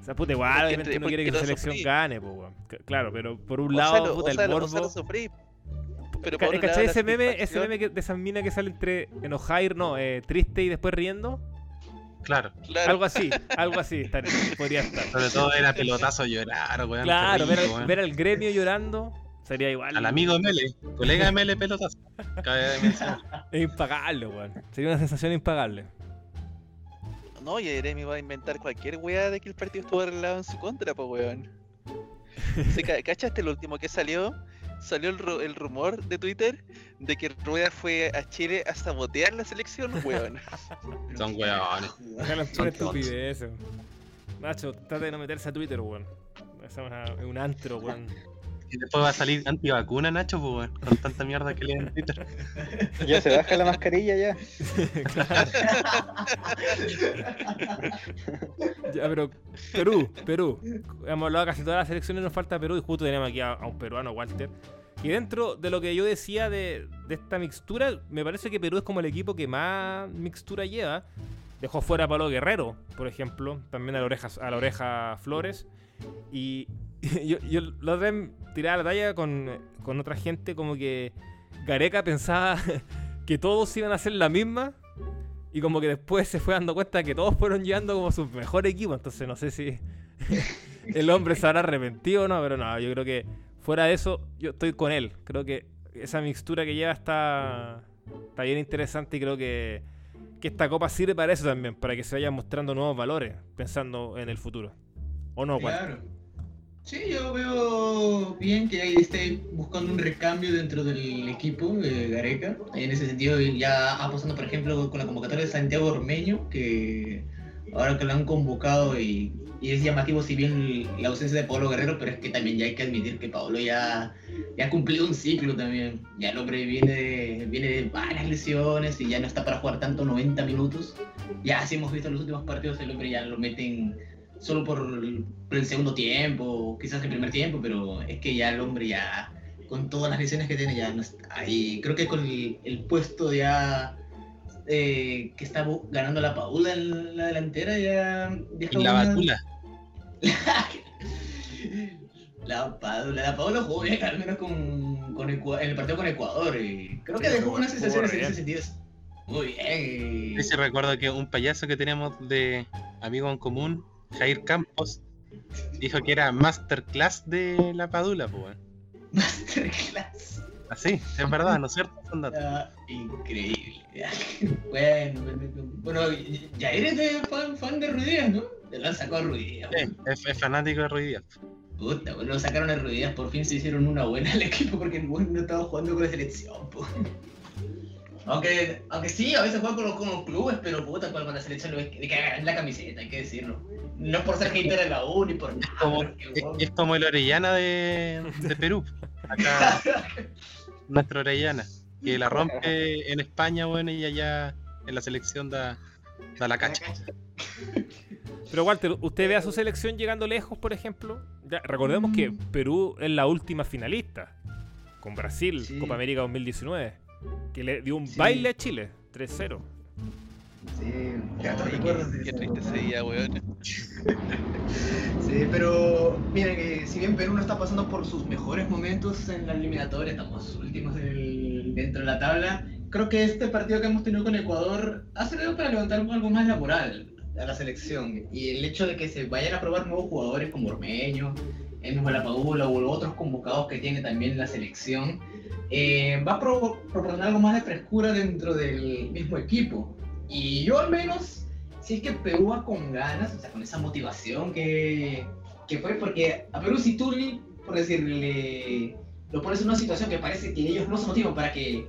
Sea, puta, igual, Porque obviamente uno quiere que la selección sufrí. gane, pues, weón. Claro, pero por un lado, puta, o sea, el morbo. sufrí. Pero por un ¿Cachai lado, la ese meme, ese meme que, de esa mina que sale entre enojada y no, eh, triste y después riendo? Claro, Claro, Algo así, algo así estaría- podría estar. sobre todo era pelotazo llorar, weón. Claro, ver rico, al, weón. ver al gremio llorando Sería igual. Al amigo Mele, colega Mele pelotazo. Cabe mencionar. Es impagable, weón. Sería una sensación impagable. No, y Jeremy va a inventar cualquier weá de que el partido estuvo arreglado en su contra, pues weón. ¿Se ca- ¿Cachaste el último que salió? Salió el, ru- el rumor de Twitter de que Rueda fue a Chile a sabotear la selección, weón. Son weones. Son estupidez. Nacho, trata de no meterse a Twitter, weón. Es una- es un antro, weón. Y después va a salir antivacuna, Nacho, pues, weón, con tanta mierda que lee en Twitter. Ya se baja la mascarilla ya. Ya, pero Perú, Perú. Hemos hablado de casi todas las selecciones, nos falta Perú y justo tenemos aquí a, a un peruano, Walter. Y dentro de lo que yo decía de, de esta mixtura, me parece que Perú es como el equipo que más mixtura lleva. Dejó fuera a Pablo Guerrero, por ejemplo, también a la oreja, a la oreja Flores. Y yo, yo la otra vez tiraba la talla con, con otra gente como que Gareca pensaba que todos iban a hacer la misma y como que después se fue dando cuenta que todos fueron llevando como su mejor equipo. Entonces no sé si el hombre se habrá arrepentido o no, pero no, yo creo que fuera de eso, yo estoy con él. Creo que esa mixtura que lleva está, está bien interesante y creo que, que esta copa sirve para eso también, para que se vayan mostrando nuevos valores, pensando en el futuro. ¿O no? Claro. Sí, yo veo bien que ahí esté buscando un recambio dentro del equipo de Gareca. En ese sentido, ya apostando, por ejemplo, con la convocatoria de Santiago Ormeño, que ahora que lo han convocado y, es llamativo, si bien la ausencia de Pablo Guerrero, pero es que también ya hay que admitir que Pablo ya, ha cumplido un ciclo también. Ya el hombre viene viene de varias lesiones y ya no está para jugar tanto 90 minutos. Ya sí hemos visto en los últimos partidos, el hombre ya lo meten solo por el, por el segundo tiempo, quizás el primer tiempo, pero es que ya el hombre ya, con todas las lesiones que tiene, ya no está ahí. Creo que con el, el puesto ya eh, que está ganando la Paula en la delantera, ya... ya está la una- vacuna. La Paula, la Paula jugó bien, al menos con, con en el partido con Ecuador. Y creo que Sí, dejó unas sensaciones en bien. ese sentido. Muy bien. y- Sí, sí, recuerdo que un payaso que teníamos de amigo en común, Jair Campos, dijo que era masterclass de la Padula, pues. Masterclass. Así, es verdad, ¿no es cierto? Son datos. Ah, increíble. bueno, bueno, ya eres fan, fan de Ruidías, ¿no? Te lo han sacado a Ruidías. Sí, es, es fanático de Ruidías. Puta, bueno, lo sacaron a Ruidías, por fin se hicieron una buena al equipo porque el no estaba jugando con la selección, po. Aunque, aunque sí, a veces juega con los, con los clubes, pero puta, con la selección le le caga en la camiseta, hay que decirlo. No es por ser hater de la U ni por nada. Como- es que, Es, es como el Orellana de, de Perú. Acá, nuestro Orellana. Que la rompe en España, bueno, y allá en la selección da, da la cacha. Pero Walter, ¿usted ve a su selección llegando lejos, por ejemplo? Ya, recordemos que Perú es la última finalista con Brasil, Sí. Copa América 2019, que le dio un Sí. baile a Chile, 3-0. Sí, Ay, qué, qué triste ese día, weón. Sí, pero miren que si bien Perú no está pasando por sus mejores momentos en la eliminatoria, estamos últimos el- dentro de la tabla, creo que este partido que hemos tenido con Ecuador ha servido para levantar algo más laboral a la selección. Y el hecho de que se vayan a probar nuevos jugadores como Ormeño, el mismo La Padula o los otros convocados que tiene también la selección, eh, va a pro- proporcionar algo más de frescura dentro del mismo equipo. Y yo al menos si es que Perú va con ganas, o sea, con esa motivación que, que fue, porque a Perú si tú, por decirle, lo pones en una situación que parece que ellos no se motivan para que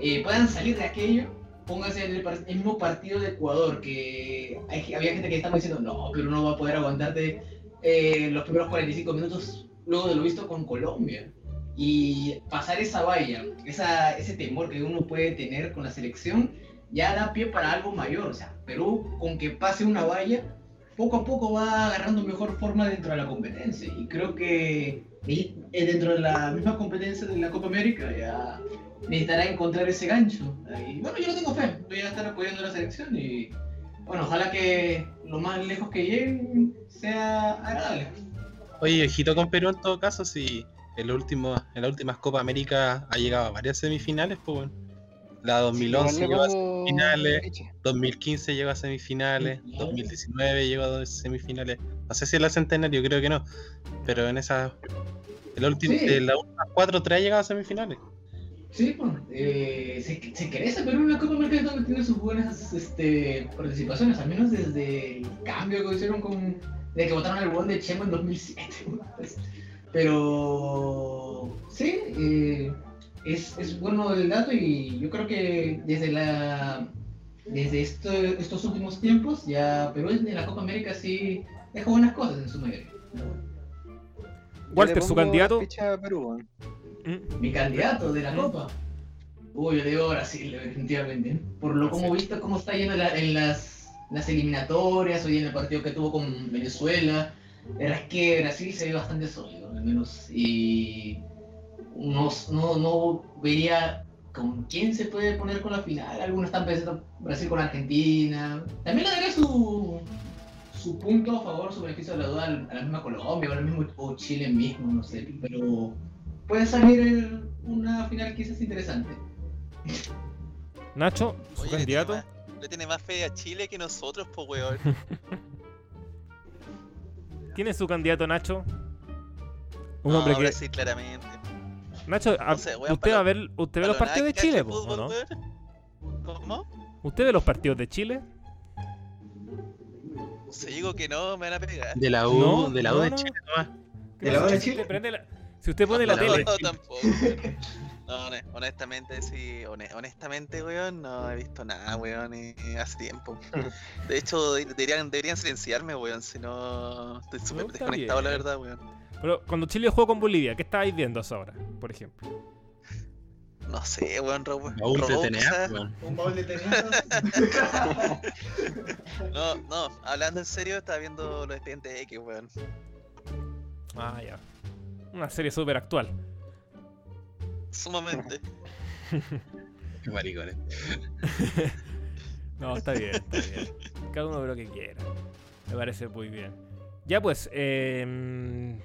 eh, puedan salir de aquello, póngase en el, mismo partido de Ecuador, que había gente que estaba diciendo, no, Perú no va a poder aguantarte eh, los primeros 45 minutos luego de lo visto con Colombia. Y pasar esa valla, ese temor que uno puede tener con la selección, ya da pie para algo mayor. O sea, Perú, con que pase una valla, poco a poco va agarrando mejor forma dentro de la competencia. Y creo que eh, dentro de la misma competencia de la Copa América ya necesitará encontrar ese gancho. Y bueno, yo no tengo fe, voy a estar apoyando a la selección y bueno, ojalá que lo más lejos que lleguen sea agradable. Oye, ojito con Perú en todo caso, si en, lo último, en las últimas Copa América ha llegado a varias semifinales, pues bueno. La 2011 Igual le llegó a semifinales, ficha. 2015 llegó a semifinales, Sí. 2019 llegó a semifinales. No sé si es la centenario, creo que no. Pero en esas En la última, Sí. en las últimas cuatro, tres ha llegado a semifinales. Sí, pues, eh, se, se crece, pero en la Copa América es donde tiene sus buenas este, participaciones, al menos desde el cambio que hicieron con. de que votaron el gol de Chemo en 2007. Pero. sí, eh, es, es bueno el dato y yo creo que desde la. desde esto- estos últimos tiempos, ya Perú en la Copa América sí dejó buenas cosas en su mayoría. Walter, su candidato. Perú. Mm, Mi candidato de la Copa. Uy, yo digo Brasil, definitivamente. Por lo como he visto cómo está yendo la- en las, las eliminatorias, hoy en el partido que tuvo con Venezuela. La verdad es que Brasil se ve bastante sólido, al menos. Y no, no, no vería con quién se puede poner con la final. Algunos están pensando Brasil con Argentina. También le daría su, su punto a favor, su beneficio de la duda a la misma Colombia o, al mismo, o Chile mismo, no sé. Pero puede salir el- una final quizás interesante. Nacho, su Oye, le candidato. tiene más- Le tiene más fe a Chile que nosotros, po weón. ¿Quién es su candidato, Nacho? Un No, hombre que. Brasil, claramente. Nacho, No sé, usted va a ver, usted ve los partidos de Chile, cacha po, ¿o fútbol, no? ¿Cómo? ¿Usted ve los partidos de Chile? Si digo que no, me van a pegar. De la U, No, de la U no, de. Chile nomás. ¿Qué ¿De la hora de Chile? prende la- Si usted pone la la tele. tampoco. No, hone- honestamente, sí, hone- honestamente, weón, no he visto nada, weón, y- hace tiempo. De hecho, de- deberían, deberían silenciarme, weón, si no estoy súper desconectado, la verdad, weón. Pero cuando Chile jugó con Bolivia, ¿qué estabais viendo a esa hora, por ejemplo? No sé, weón, Ro- Baúl de Robo, TNA, quizás. weón. Un baúl de. No, no, hablando en serio, estaba viendo los expedientes X, weón. Ah, ya. Una serie súper actual. Sumamente. Qué maricones. No, está bien, está bien. Cada uno ve lo que quiera. Me parece muy bien. Ya pues, eh,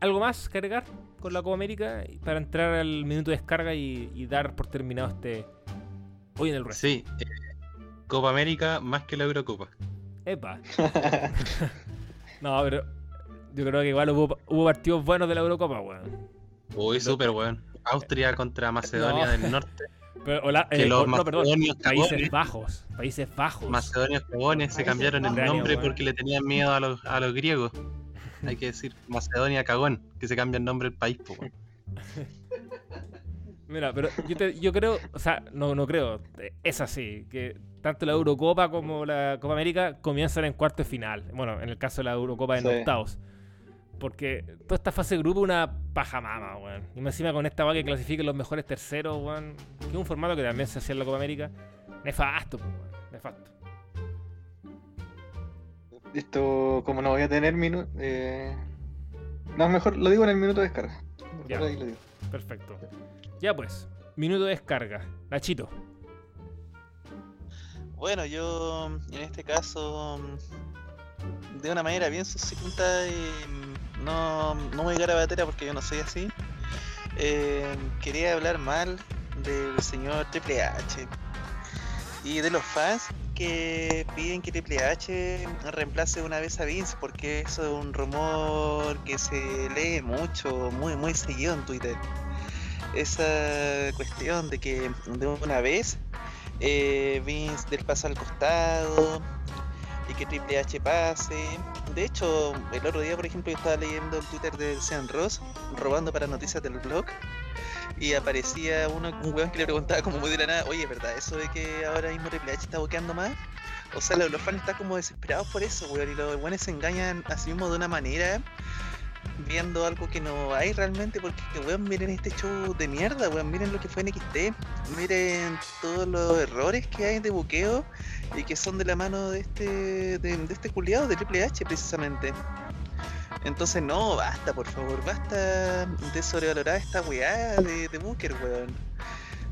¿algo más que agregar con la Copa América para entrar al minuto de descarga y, y dar por terminado este hoy en el resto? Sí, eh, Copa América más que la Eurocopa. Epa. no, pero yo creo que igual hubo, hubo partidos buenos de la Eurocopa, weón. Uy, súper weón. Austria contra Macedonia No. del Norte. Pero, hola, Que eh, los no, perdón. macedonios Países cagones, Bajos. Países Bajos. macedonios cagones se cambiaron el nombre porque le tenían miedo a los, a los griegos. Hay que decir Macedonia cagón, que se cambia el nombre del país. Mira, pero yo, te- yo creo, o sea, no, no creo, es así, que tanto la Eurocopa como la Copa América comienzan en cuarto de final. Bueno, en el caso de la Eurocopa en Sí. octavos. Porque toda esta fase de grupo es una paja mama, weón. Y más encima con esta va que clasifiquen los mejores terceros, weón. Que es un formato que también se hacía en la Copa América. Nefasto, pues, weón. Nefasto. Esto, como no voy a tener minuto. Eh... No, mejor lo digo en el minuto de descarga. Ya. ahí lo digo. Perfecto. Ya pues, minuto de descarga. Nachito. Bueno, yo en este caso, de una manera bien sucinta, y no, no voy a llegar a batera porque yo no soy así. eh, quería hablar mal del señor Triple H y de los fans que piden que Triple H reemplace una vez a Vince porque eso es un rumor que se lee mucho, muy muy seguido en Twitter. Esa cuestión de que de una vez eh, Vince del paso al costado que Triple H pase. De hecho, el otro día, por ejemplo, yo estaba leyendo el Twitter de Sean Ross, robando para noticias del blog, y aparecía uno, un weón que le preguntaba como muy de la nada, oye, ¿verdad? Eso de que ahora mismo Triple H está boqueando más. O sea, los, fans están como desesperados por eso, weón, y los weones se engañan así mismo de una manera viendo algo que no hay realmente, porque weón, miren este show de mierda, weón, miren lo que fue en XT, miren todos los errores que hay de buqueo y que son de la mano de este, de, de este culiado de Triple H precisamente. Entonces no, basta por favor, basta de sobrevalorar esta weá de, de Booker, weón.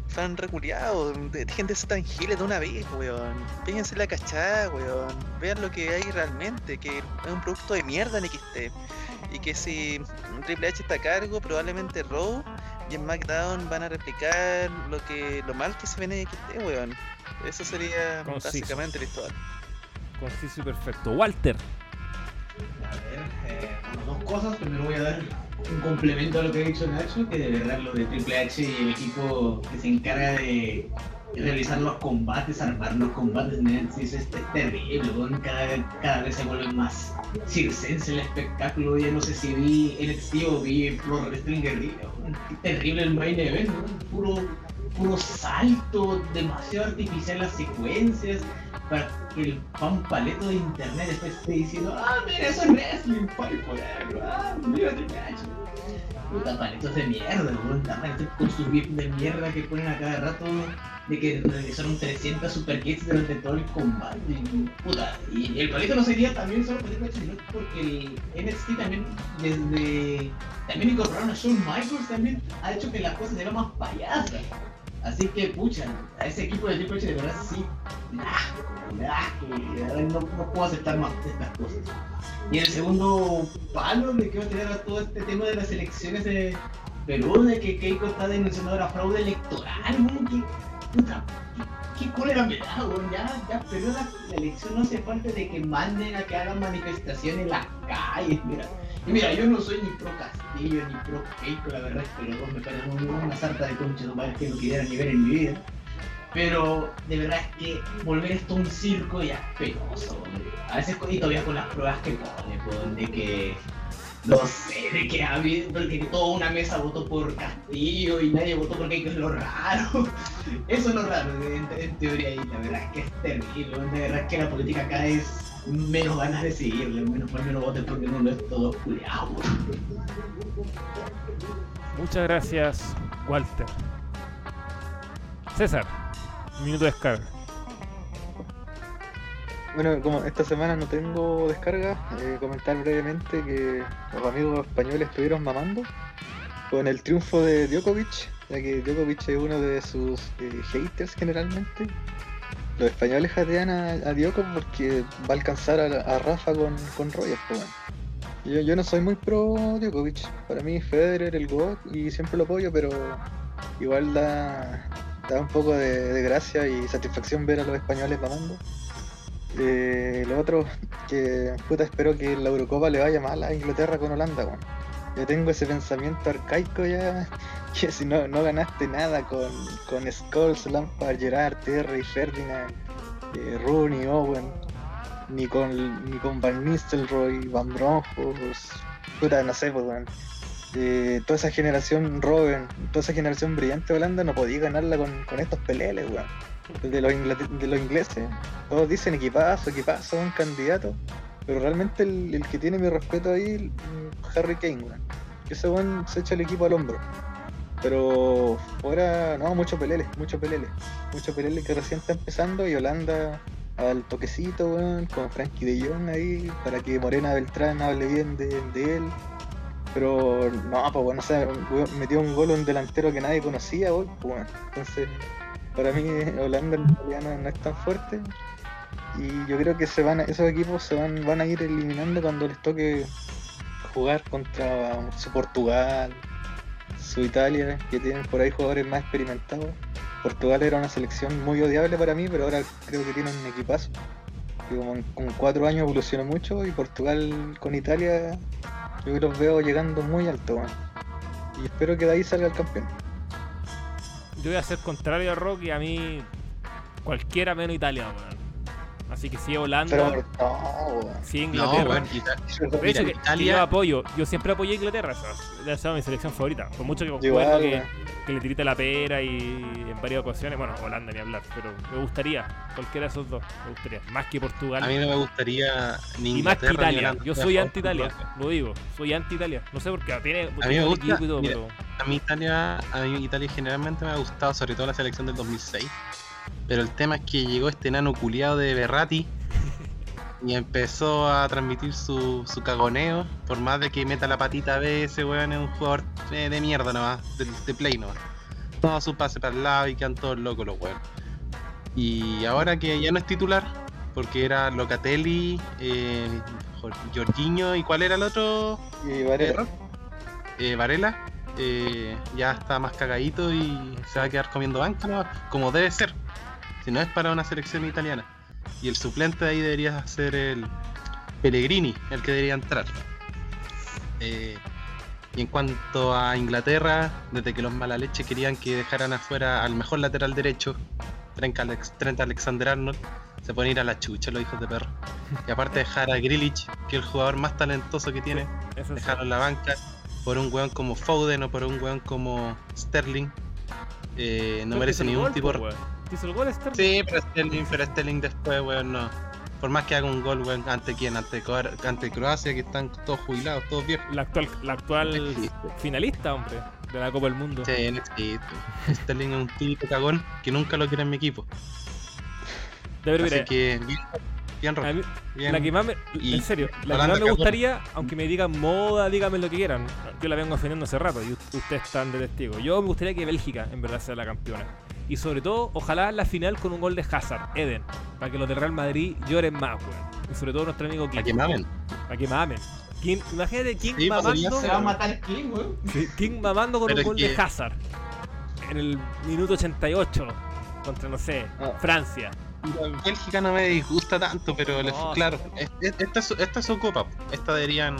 Fan reculeado, dejen de ser tan giles de una vez, weón. Péguense la cachada, weón. Vean lo que hay realmente, que es un producto de mierda en XT. Y que si Triple H está a cargo, probablemente Raw y en SmackDown van a replicar lo que lo mal que se ve en XT, weón. Eso sería Conciso. básicamente la historia. Conciso y perfecto. Walter. A ver, eh, bueno, dos cosas. Primero voy a dar un complemento a lo que ha dicho Nacho, que de verdad lo de Triple H y el equipo que se encarga de realizar los combates, armar los combates NXT es, es terrible, cada, cada vez se vuelve más circense el espectáculo, ya no sé si vi NXT o vi Pro Wrestling Guerrilla, terrible el main event, puro, puro salto, demasiado artificial las secuencias, para que el pan paleto de internet después esté diciendo, ah, mira, eso es wrestling, forever, ah, mira Triple H. Puta paletos de mierda, weón, con sus gifs de mierda que ponen a cada rato de que realizaron 300 super kits durante todo el combate. Puta, y el palito no sería también solo H, sino porque el NXT también desde también incorporaron a Shawn Michaels también ha hecho que las cosas se vean más payasas. Así que, pucha, a ese equipo de Triple H de verdad sí, de verdad no, no puedo aceptar más de estas cosas. Y el segundo palo le quiero tirar a todo este tema de las elecciones de Perú, de que Keiko está denunciando ahora fraude electoral, weón, que, puta, qué, cólera me da, weón, ya, ya perdió la, la elección, no hace falta de que manden a que hagan manifestaciones en las calles, mira. Y mira, yo no soy ni pro Castillo ni pro Keiko, la verdad es que los dos me parecen un- una sarta de conchas madres que no quisiera ni ver en mi vida. Pero de verdad es que volver esto un circo ya es penoso. hombre. A veces y todavía con las pruebas que pone, pues, de que no sé, de que ha habido, toda una mesa votó por Castillo y nadie votó por Keiko, es lo raro. Eso es lo raro en, en teoría y la verdad es que es terrible. De verdad es que la política acá es menos ganas de seguirle, menos mal menos voten porque no lo es todo culiado. Muchas gracias, Walter. César, minuto de descarga. Bueno, como esta semana no tengo descarga, eh, comentar brevemente que los amigos españoles estuvieron mamando con el triunfo de Djokovic, ya que Djokovic es uno de sus eh, haters generalmente. Los españoles jatean a, a Djokovic porque va a alcanzar a, Rafa con, con Rogers, pues, bueno. Yo, yo no soy muy pro Djokovic, para mí Federer el GOAT y siempre lo apoyo, pero igual da, da un poco de, gracia y satisfacción ver a los españoles mamando. Eh, lo otro, que puta, espero que la Eurocopa le vaya mal a Inglaterra con Holanda, weón. Yo tengo ese pensamiento arcaico ya, que si no, no ganaste nada con, con Lampard, Gerard, Terry, Ferdinand, eh, Rooney, Owen, ni con, ni con Van Nistelrooy, Van Bronckhorst, puta, no sé, pues, weón. Eh, toda esa generación Robben, toda esa generación brillante de Holanda no podía ganarla con, con estos peleles, weón. De los, de los ingleses, todos dicen equipazo, equipazo, un candidato, pero realmente el, el que tiene mi respeto ahí, mm, Harry Kane, weón. Ese weón se echa el equipo al hombro. Pero fuera, no, mucho pelele, mucho pelele. Mucho pelele que recién está empezando y Holanda al toquecito, weón, con Frankie de Jong ahí, para que Morena Beltrán hable bien de, él. Pero no, pues bueno, o sea, metió un gol a un delantero que nadie conocía, weón, pues. Entonces, para mí Holanda no, no es tan fuerte. Y yo creo que se van esos equipos se van, van a ir eliminando cuando les toque jugar contra su Portugal, su Italia, que tienen por ahí jugadores más experimentados. Portugal era una selección muy odiable para mí, pero ahora creo que tiene un equipazo. Que como con cuatro años evolucionó mucho y Portugal con Italia yo los veo llegando muy alto. Y espero que de ahí salga el campeón. Yo voy a ser contrario a Rocky, a mí cualquiera menos Italia, weón. Así que si es Holanda, Pero no, weón. si es No, Inglaterra. bueno, Ita- de mira, hecho, que, que Italia- yo apoyo, yo siempre apoyé a Inglaterra, ha sido mi selección favorita. Por mucho que concuerdo que, weón. que le tirita la pera y en varias ocasiones, bueno, Holanda ni hablar, pero me gustaría, cualquiera de esos dos, me gustaría. Más que Portugal. a mí no me gustaría ni y más que Inglaterra ni Italia. Yo soy anti-Italia, lo digo. Soy anti-Italia. No sé por qué. Tiene, A mí me gusta, equipo y todo, mira, pero. A mí Italia, a mí Italia generalmente me ha gustado, sobre todo la selección del 2006. Pero el tema es que llegó este enano culiado de Berrati y empezó a transmitir su, su cagoneo. Por más de que meta la patita a veces, weón, es un jugador eh, de mierda nomás, de, de play nomás. Todo su pase para el lado y quedan todos locos los weón. Y ahora que ya no es titular, porque era Locatelli, eh, Jor- Jorginho y cuál era el otro Y Varela. eh, Varela eh, ya está más cagadito y se va a quedar comiendo banca, ¿no? como debe ser. Si no es para una selección italiana. Y el suplente de ahí debería ser el Pellegrini, el que debería entrar. Eh, Y en cuanto a Inglaterra, desde que los mala leche querían que dejaran afuera al mejor lateral derecho, Trent, Alex- Trent Alexander Arnold, se pueden ir a la chucha los hijos de perro. Y aparte dejar a Grilich, que es el jugador más talentoso que tiene, Eso sí. dejarlo en la banca por un weón como Foden o por un weón como Sterling, eh, no merece ningún tipo po, de weón. Hizo el gol Sterling. Sí, pero Sterling, pero Sterling después, weón, no. Por más que haga un gol, weón, ante quién, ante, ante Croacia, que están todos jubilados, todos viejos. La actual, la actual finalista, hombre, de la Copa del Mundo. Sí, no existe. Sterling es un típico cagón que nunca lo quiere en mi equipo. De ver, Así mira, que, bien, bien, mí- la que más me, Y en serio, la que más me gustaría, aunque me digan moda, díganme lo que quieran. Yo la vengo ofendiendo hace rato y ustedes están de testigo. Yo me gustaría que Bélgica en verdad sea la campeona. Y sobre todo, ojalá la final con un gol de Hazard, Eden, para que los del Real Madrid lloren más, weón. Y sobre todo nuestro amigo King. La que mamen. Para que mamen. King- imagínate King Sí, mamando. Se va a matar King, weón. King mamando con Pero un gol que- de Hazard. En el minuto 88. Contra, no sé, Ah. Francia. Bélgica no me disgusta tanto, pero claro, es- es- esta, es su- esta es su copa. Esta deberían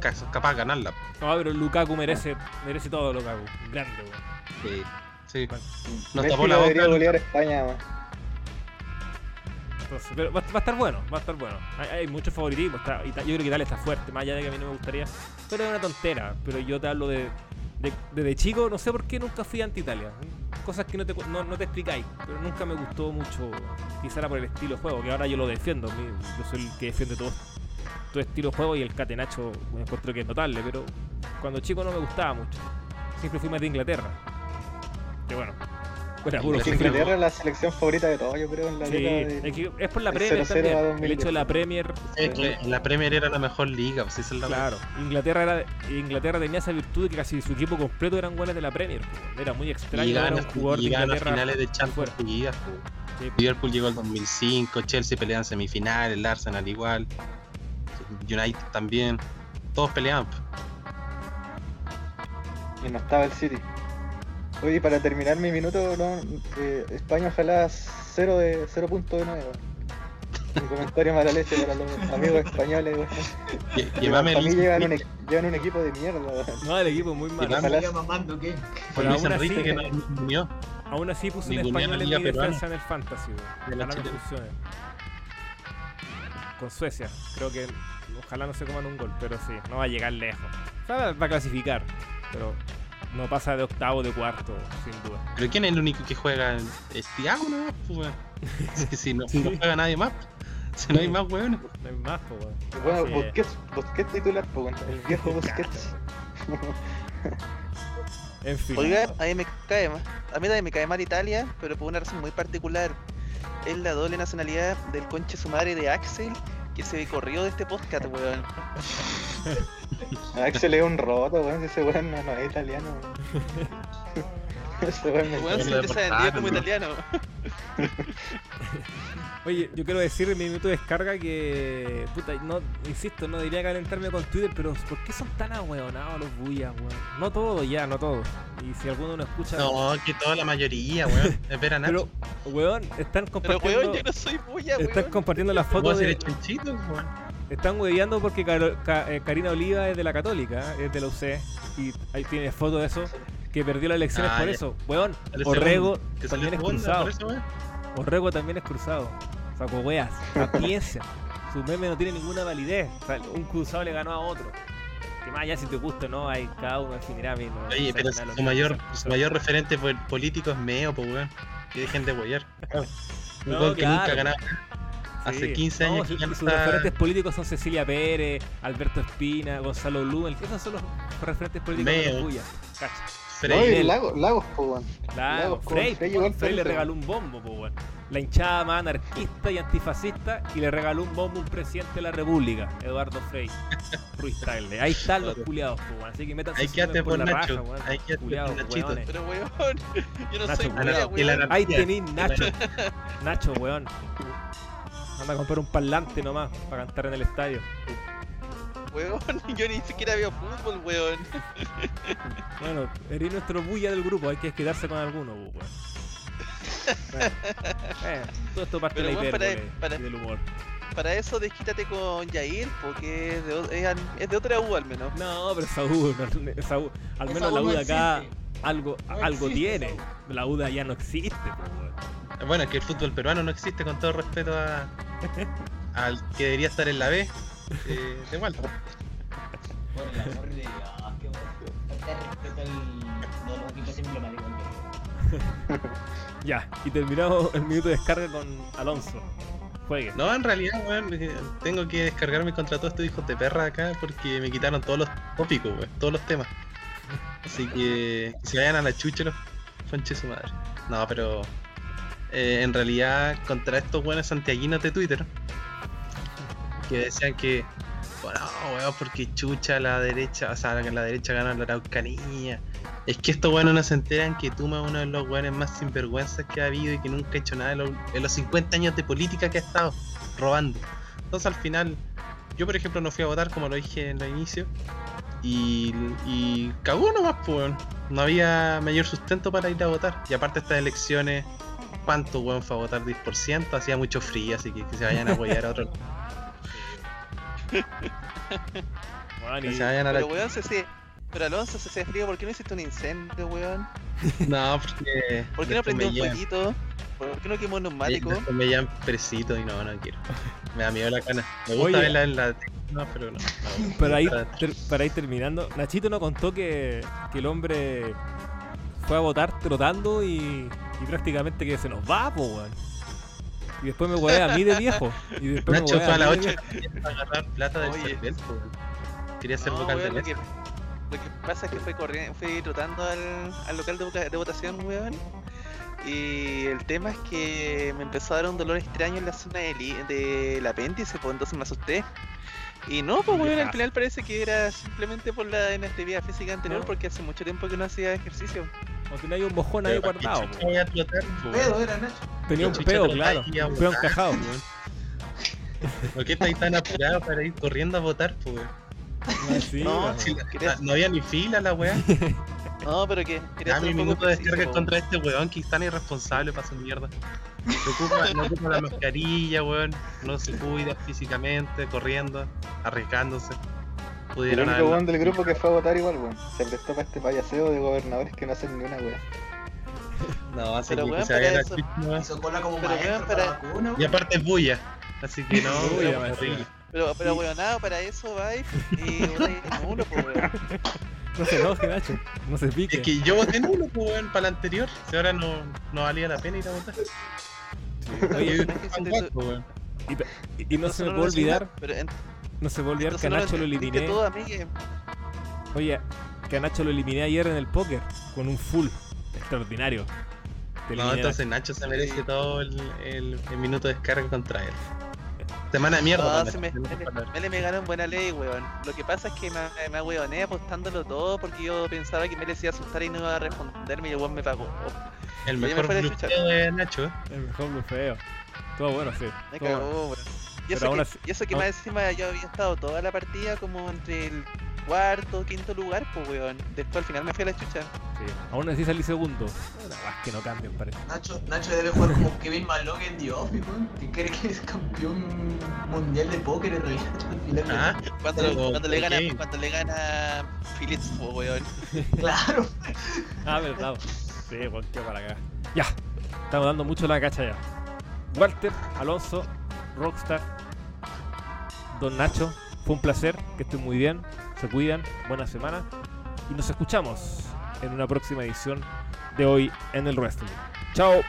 ca- capaz ganarla. No, pero Lukaku merece, merece todo Lukaku. Grande, weón. Sí, sí. Bueno. Nos tapó la debería boca. golear a España. Entonces, pero va, va a estar bueno, va a estar bueno. Hay, hay mucho favoritismo. Está, yo creo que Italia está fuerte, más allá de que a mí no me gustaría. Pero es una tontera. Pero yo te hablo de, de- desde chico, no sé por qué nunca fui anti-Italia. Cosas que no te, cu- no, no te explicáis. Pero nunca me gustó mucho. Quizá era por el estilo de juego, que ahora yo lo defiendo. mi- Yo soy el que defiende todo, todo estilo de juego y el catenacho me encuentro que es notable. Pero cuando chico no me gustaba mucho. Siempre fui más de Inglaterra. Que bueno. Puro. Inglaterra es la selección favorita de todos, yo creo, en la Sí, de... es, que es por la Premier 0-0 a también. 2010. El hecho de la Premier Es que la Premier era la mejor liga, pues esa es la Claro, Inglaterra era, Inglaterra tenía esa virtud de que casi su equipo completo eran buenos de la Premier. po. Era muy extraño Y ver a gana, un jugador de y gana Inglaterra finales de Champions po. Sí, Liverpool llegó al 2005, Chelsea pelean semifinales, el Arsenal igual, United también, todos peleaban. po. Y no estaba el City. Oye, y para terminar mi minuto, no, eh, España ojalá 0 de 0.9. Un comentario mala leche para los amigos españoles, Que Llévame Para el mí llevan un, Enrique, llevan un equipo de mierda, weón. No, el equipo es muy malo. Ojalá- mamando, ¿qué? por Luis aún Enrique así- que no no unió. Aún así puso un español la en mi defensa en el Fantasy. funcione. Con Suecia. Creo que ojalá no se coman un gol, pero sí, no va a llegar lejos. O sea, va a clasificar, pero no pasa de octavo, de cuarto, sin duda. Pero ¿quién es el único que juega? Es Thiago, ¿no? Pues, weón. Si, si no, si no Sí. juega nadie más, si no hay más weones. No hay más, po, weón. Bueno, Así es. Busquets, Busquets titular, pues, weón. el viejo Busquets. En fin. Oiga, a mí me cae mal. A mí también me cae mal Italia, pero por una razón muy particular. Es la doble nacionalidad del conche su madre de Axel que se corrió de este podcast, weón. Axel es un roto, weón. Ese weón no, no es italiano, weón. Weón se te vendió como ¿no? italiano. Oye, yo quiero decir en mi minuto de descarga que. Puta, no, insisto, no diría calentarme con Twitter, pero ¿por qué son tan ahueonados los bullas, weón? No todos ya, no todos. Y si alguno no escucha. No, que toda la mayoría, weón. Espera nada. pero, weón, están Pero compartiendo. weón, yo no soy bulla, están weón. compartiendo las ¿Puedo fotos de. el chanchito, weón? Están hueveando porque Caro- Ca- eh, Karina Oliva es de la Católica, es de la UC. Y ahí tiene fotos de eso. Que perdió las elecciones Ah, por ya. eso. Weón, Orrego también es cruzado. eso. Orrego también es cruzado. Saco weas. Apiensa. Su meme no tiene ninguna validez. O sea, un cruzado le ganó a otro. Que más allá si te gusta o no, hay cada uno definirá bien. ¿no? Oye, pero su mayor, su mayor referente po- político es Meo, pues weón. Que dejen de huellar. Un No, que claro. nunca ganaba. Hace Sí. 15 años No, que sus- referentes políticos son Cecilia Pérez, Alberto Espina, Gonzalo Blumel. Esos son los referentes políticos de. Cacha. Frey. Lagos, Lagos. Claro, Lagos Frey, Frey po, Frey le regaló un bombo, po, weón. La hinchada más anarquista y antifascista y le regaló un bombo a un presidente de la República, Eduardo Frey. Ruiz Tagle. Ahí están los culiados, po, weón. Así que métanse Ahí quédate por por la Nacho. raja, weón. Ahí quédate por Culiados, Nachito. weones. Pero weón, yo no Nacho, soy weón. El weón. Ahí tenéis Nacho. Nacho, weón. Anda a comprar un parlante nomás para cantar en el estadio. Weón, yo ni siquiera veo fútbol, weón. Bueno, eres nuestro bulla del grupo, hay que quedarse con alguno, po, weón. Bueno, eh, todo esto parte Pero, de la weón, para- hipérbole para- y del humor. para eso desquítate con Jair, porque es de, es, es de otra U al menos. No, pero esa U, no- esa U- al menos Esa la U de acá existe. algo, No algo tiene. La U de allá no existe, weón. Bueno, es que el fútbol peruano no existe con todo respeto a, al que debería estar en la B eh, de Walter. Por el amor de Dios, qué bueno. Ya, y terminamos el minuto de descarga con Alonso. Juegue. No, en realidad, weón, eh, tengo que descargarme contra todos estos hijos de perra acá porque me quitaron todos los tópicos, weón, todos los temas. Así que que se vayan a la chucha los conches su madre. No, pero eh, en realidad contra estos buenos santiaguinos de Twitter que decían que, bueno, weón, porque chucha la derecha, o sea, la derecha gana la Araucanía. Es que estos buenos no se enteran que Tuma es uno de los weones más sinvergüenzas que ha habido y que nunca ha hecho nada en los, en los 50 años de política que ha estado robando. Entonces al final, yo por ejemplo no fui a votar como lo dije en el inicio. Y, y cagó nomás, pues. No había mayor sustento para ir a votar. Y aparte estas elecciones, ¿cuánto weón fue a votar? 10%, hacía mucho frío, así que que se vayan a apoyar a otro. Weón, Que y- se vayan a la... Pero weón, se se- Pero Alonso se hace frío, ¿por qué no hiciste un incendio, weón? No, porque... ¿Por qué no prendió un fueguito? ¿Por qué no quemó un neumático? Me llaman presito y no, no quiero. Me da miedo la cana. Me gusta Oye. verla en la... No, pero no. no. Para ahí, Para- ter- para ir terminando, Nachito nos contó que, que el hombre fue a votar trotando y, y prácticamente que se nos va, po, weón. Y después me huevé a mí de viejo. Y después Nacho me fue a las mí 8 de viejo. para agarrar plata del. CERVEL. Quería ser No, vocal de lo, que, lo que pasa es que fue corriendo, fui trotando al, al local de, de votación, weón. Y el tema es que me empezó a dar un dolor extraño en la zona del del apéndice, pues entonces me asusté. Y no, pues weón, Ya. al final parece que era simplemente por la inactividad física anterior, No. porque hace mucho tiempo que no hacía ejercicio. O tenía un mojón ahí Pero ¿para qué guardado, Pedo era Nacho. Tenía un peo, claro. a a Un peo encajado. weón? ¿Por qué estáis tan apurado para ir corriendo a votar, sí, No, weón. Si la- no había ni fila la weá. No, pero que ser mi minuto de descarga po. contra este weón que es tan irresponsable para su mierda. No ocupa, no ocupa la mascarilla, weón. No se cuida físicamente, corriendo, arriesgándose. El único weón del grupo que fue a votar igual, weón. Se prestó para este payaseo de gobernadores que no hacen ni una weá. No, hace Pero, que weón, se vaya la eso- chucha nomás. Hizo cola como Pero, maestro weón, para para- la vacuna, Y weón. aparte es bulla. Así que no, weón, me horrible. Pero, pero weón, nada, para eso vais y nulo, pues weón. No se enoje, Nacho. No se pique. Es que yo voté nulo, pues, weón, para la anterior. Si ahora no, no valía la pena ir a votar. Oye, que weón. y, y no se me puede olvidar, no se me puede olvidar que a Nacho lo eliminé. Oye, que a Nacho lo eliminé ayer en el póker con un full extraordinario. Te No, entonces Nacho se merece todo el, el- el minuto de descarga contra él. Semana de mierda. No, se me, Mele, me ganó en buena ley, weón. Lo que pasa es que me, me ahueoné apostándolo todo porque yo pensaba que Mele se iba a asustar y no iba a responderme y el weón me pagó. El me mejor fue de blufeo chucha. de Nacho, ¿eh? El mejor blufeo. Todo bueno, sí. Me todo bueno. cagó, weón. Y eso, que, así- y eso que aún- más encima yo había estado toda la partida como entre el cuarto, quinto lugar, pues weón. Después al final me fui a la chucha. Sí. Aún así salí segundo. Que no cambian, parece. Nacho, Nacho debe jugar como Kevin Malone en The Office, weón. Que cree que es campeón mundial de póker en realidad. Al final de- Ah, Cuando, le gana, cuando le gana Phillips, pues weón. Claro. Ah, verdad. Sí, weón, qué para acá. Ya. Estamos dando mucho la cacha ya. Walter, Alonso, Rockstar, Don Nacho. Fue un placer, que estén muy bien. Se cuidan, buena semana y nos escuchamos en una próxima edición de hoy en el wrestling. Chao.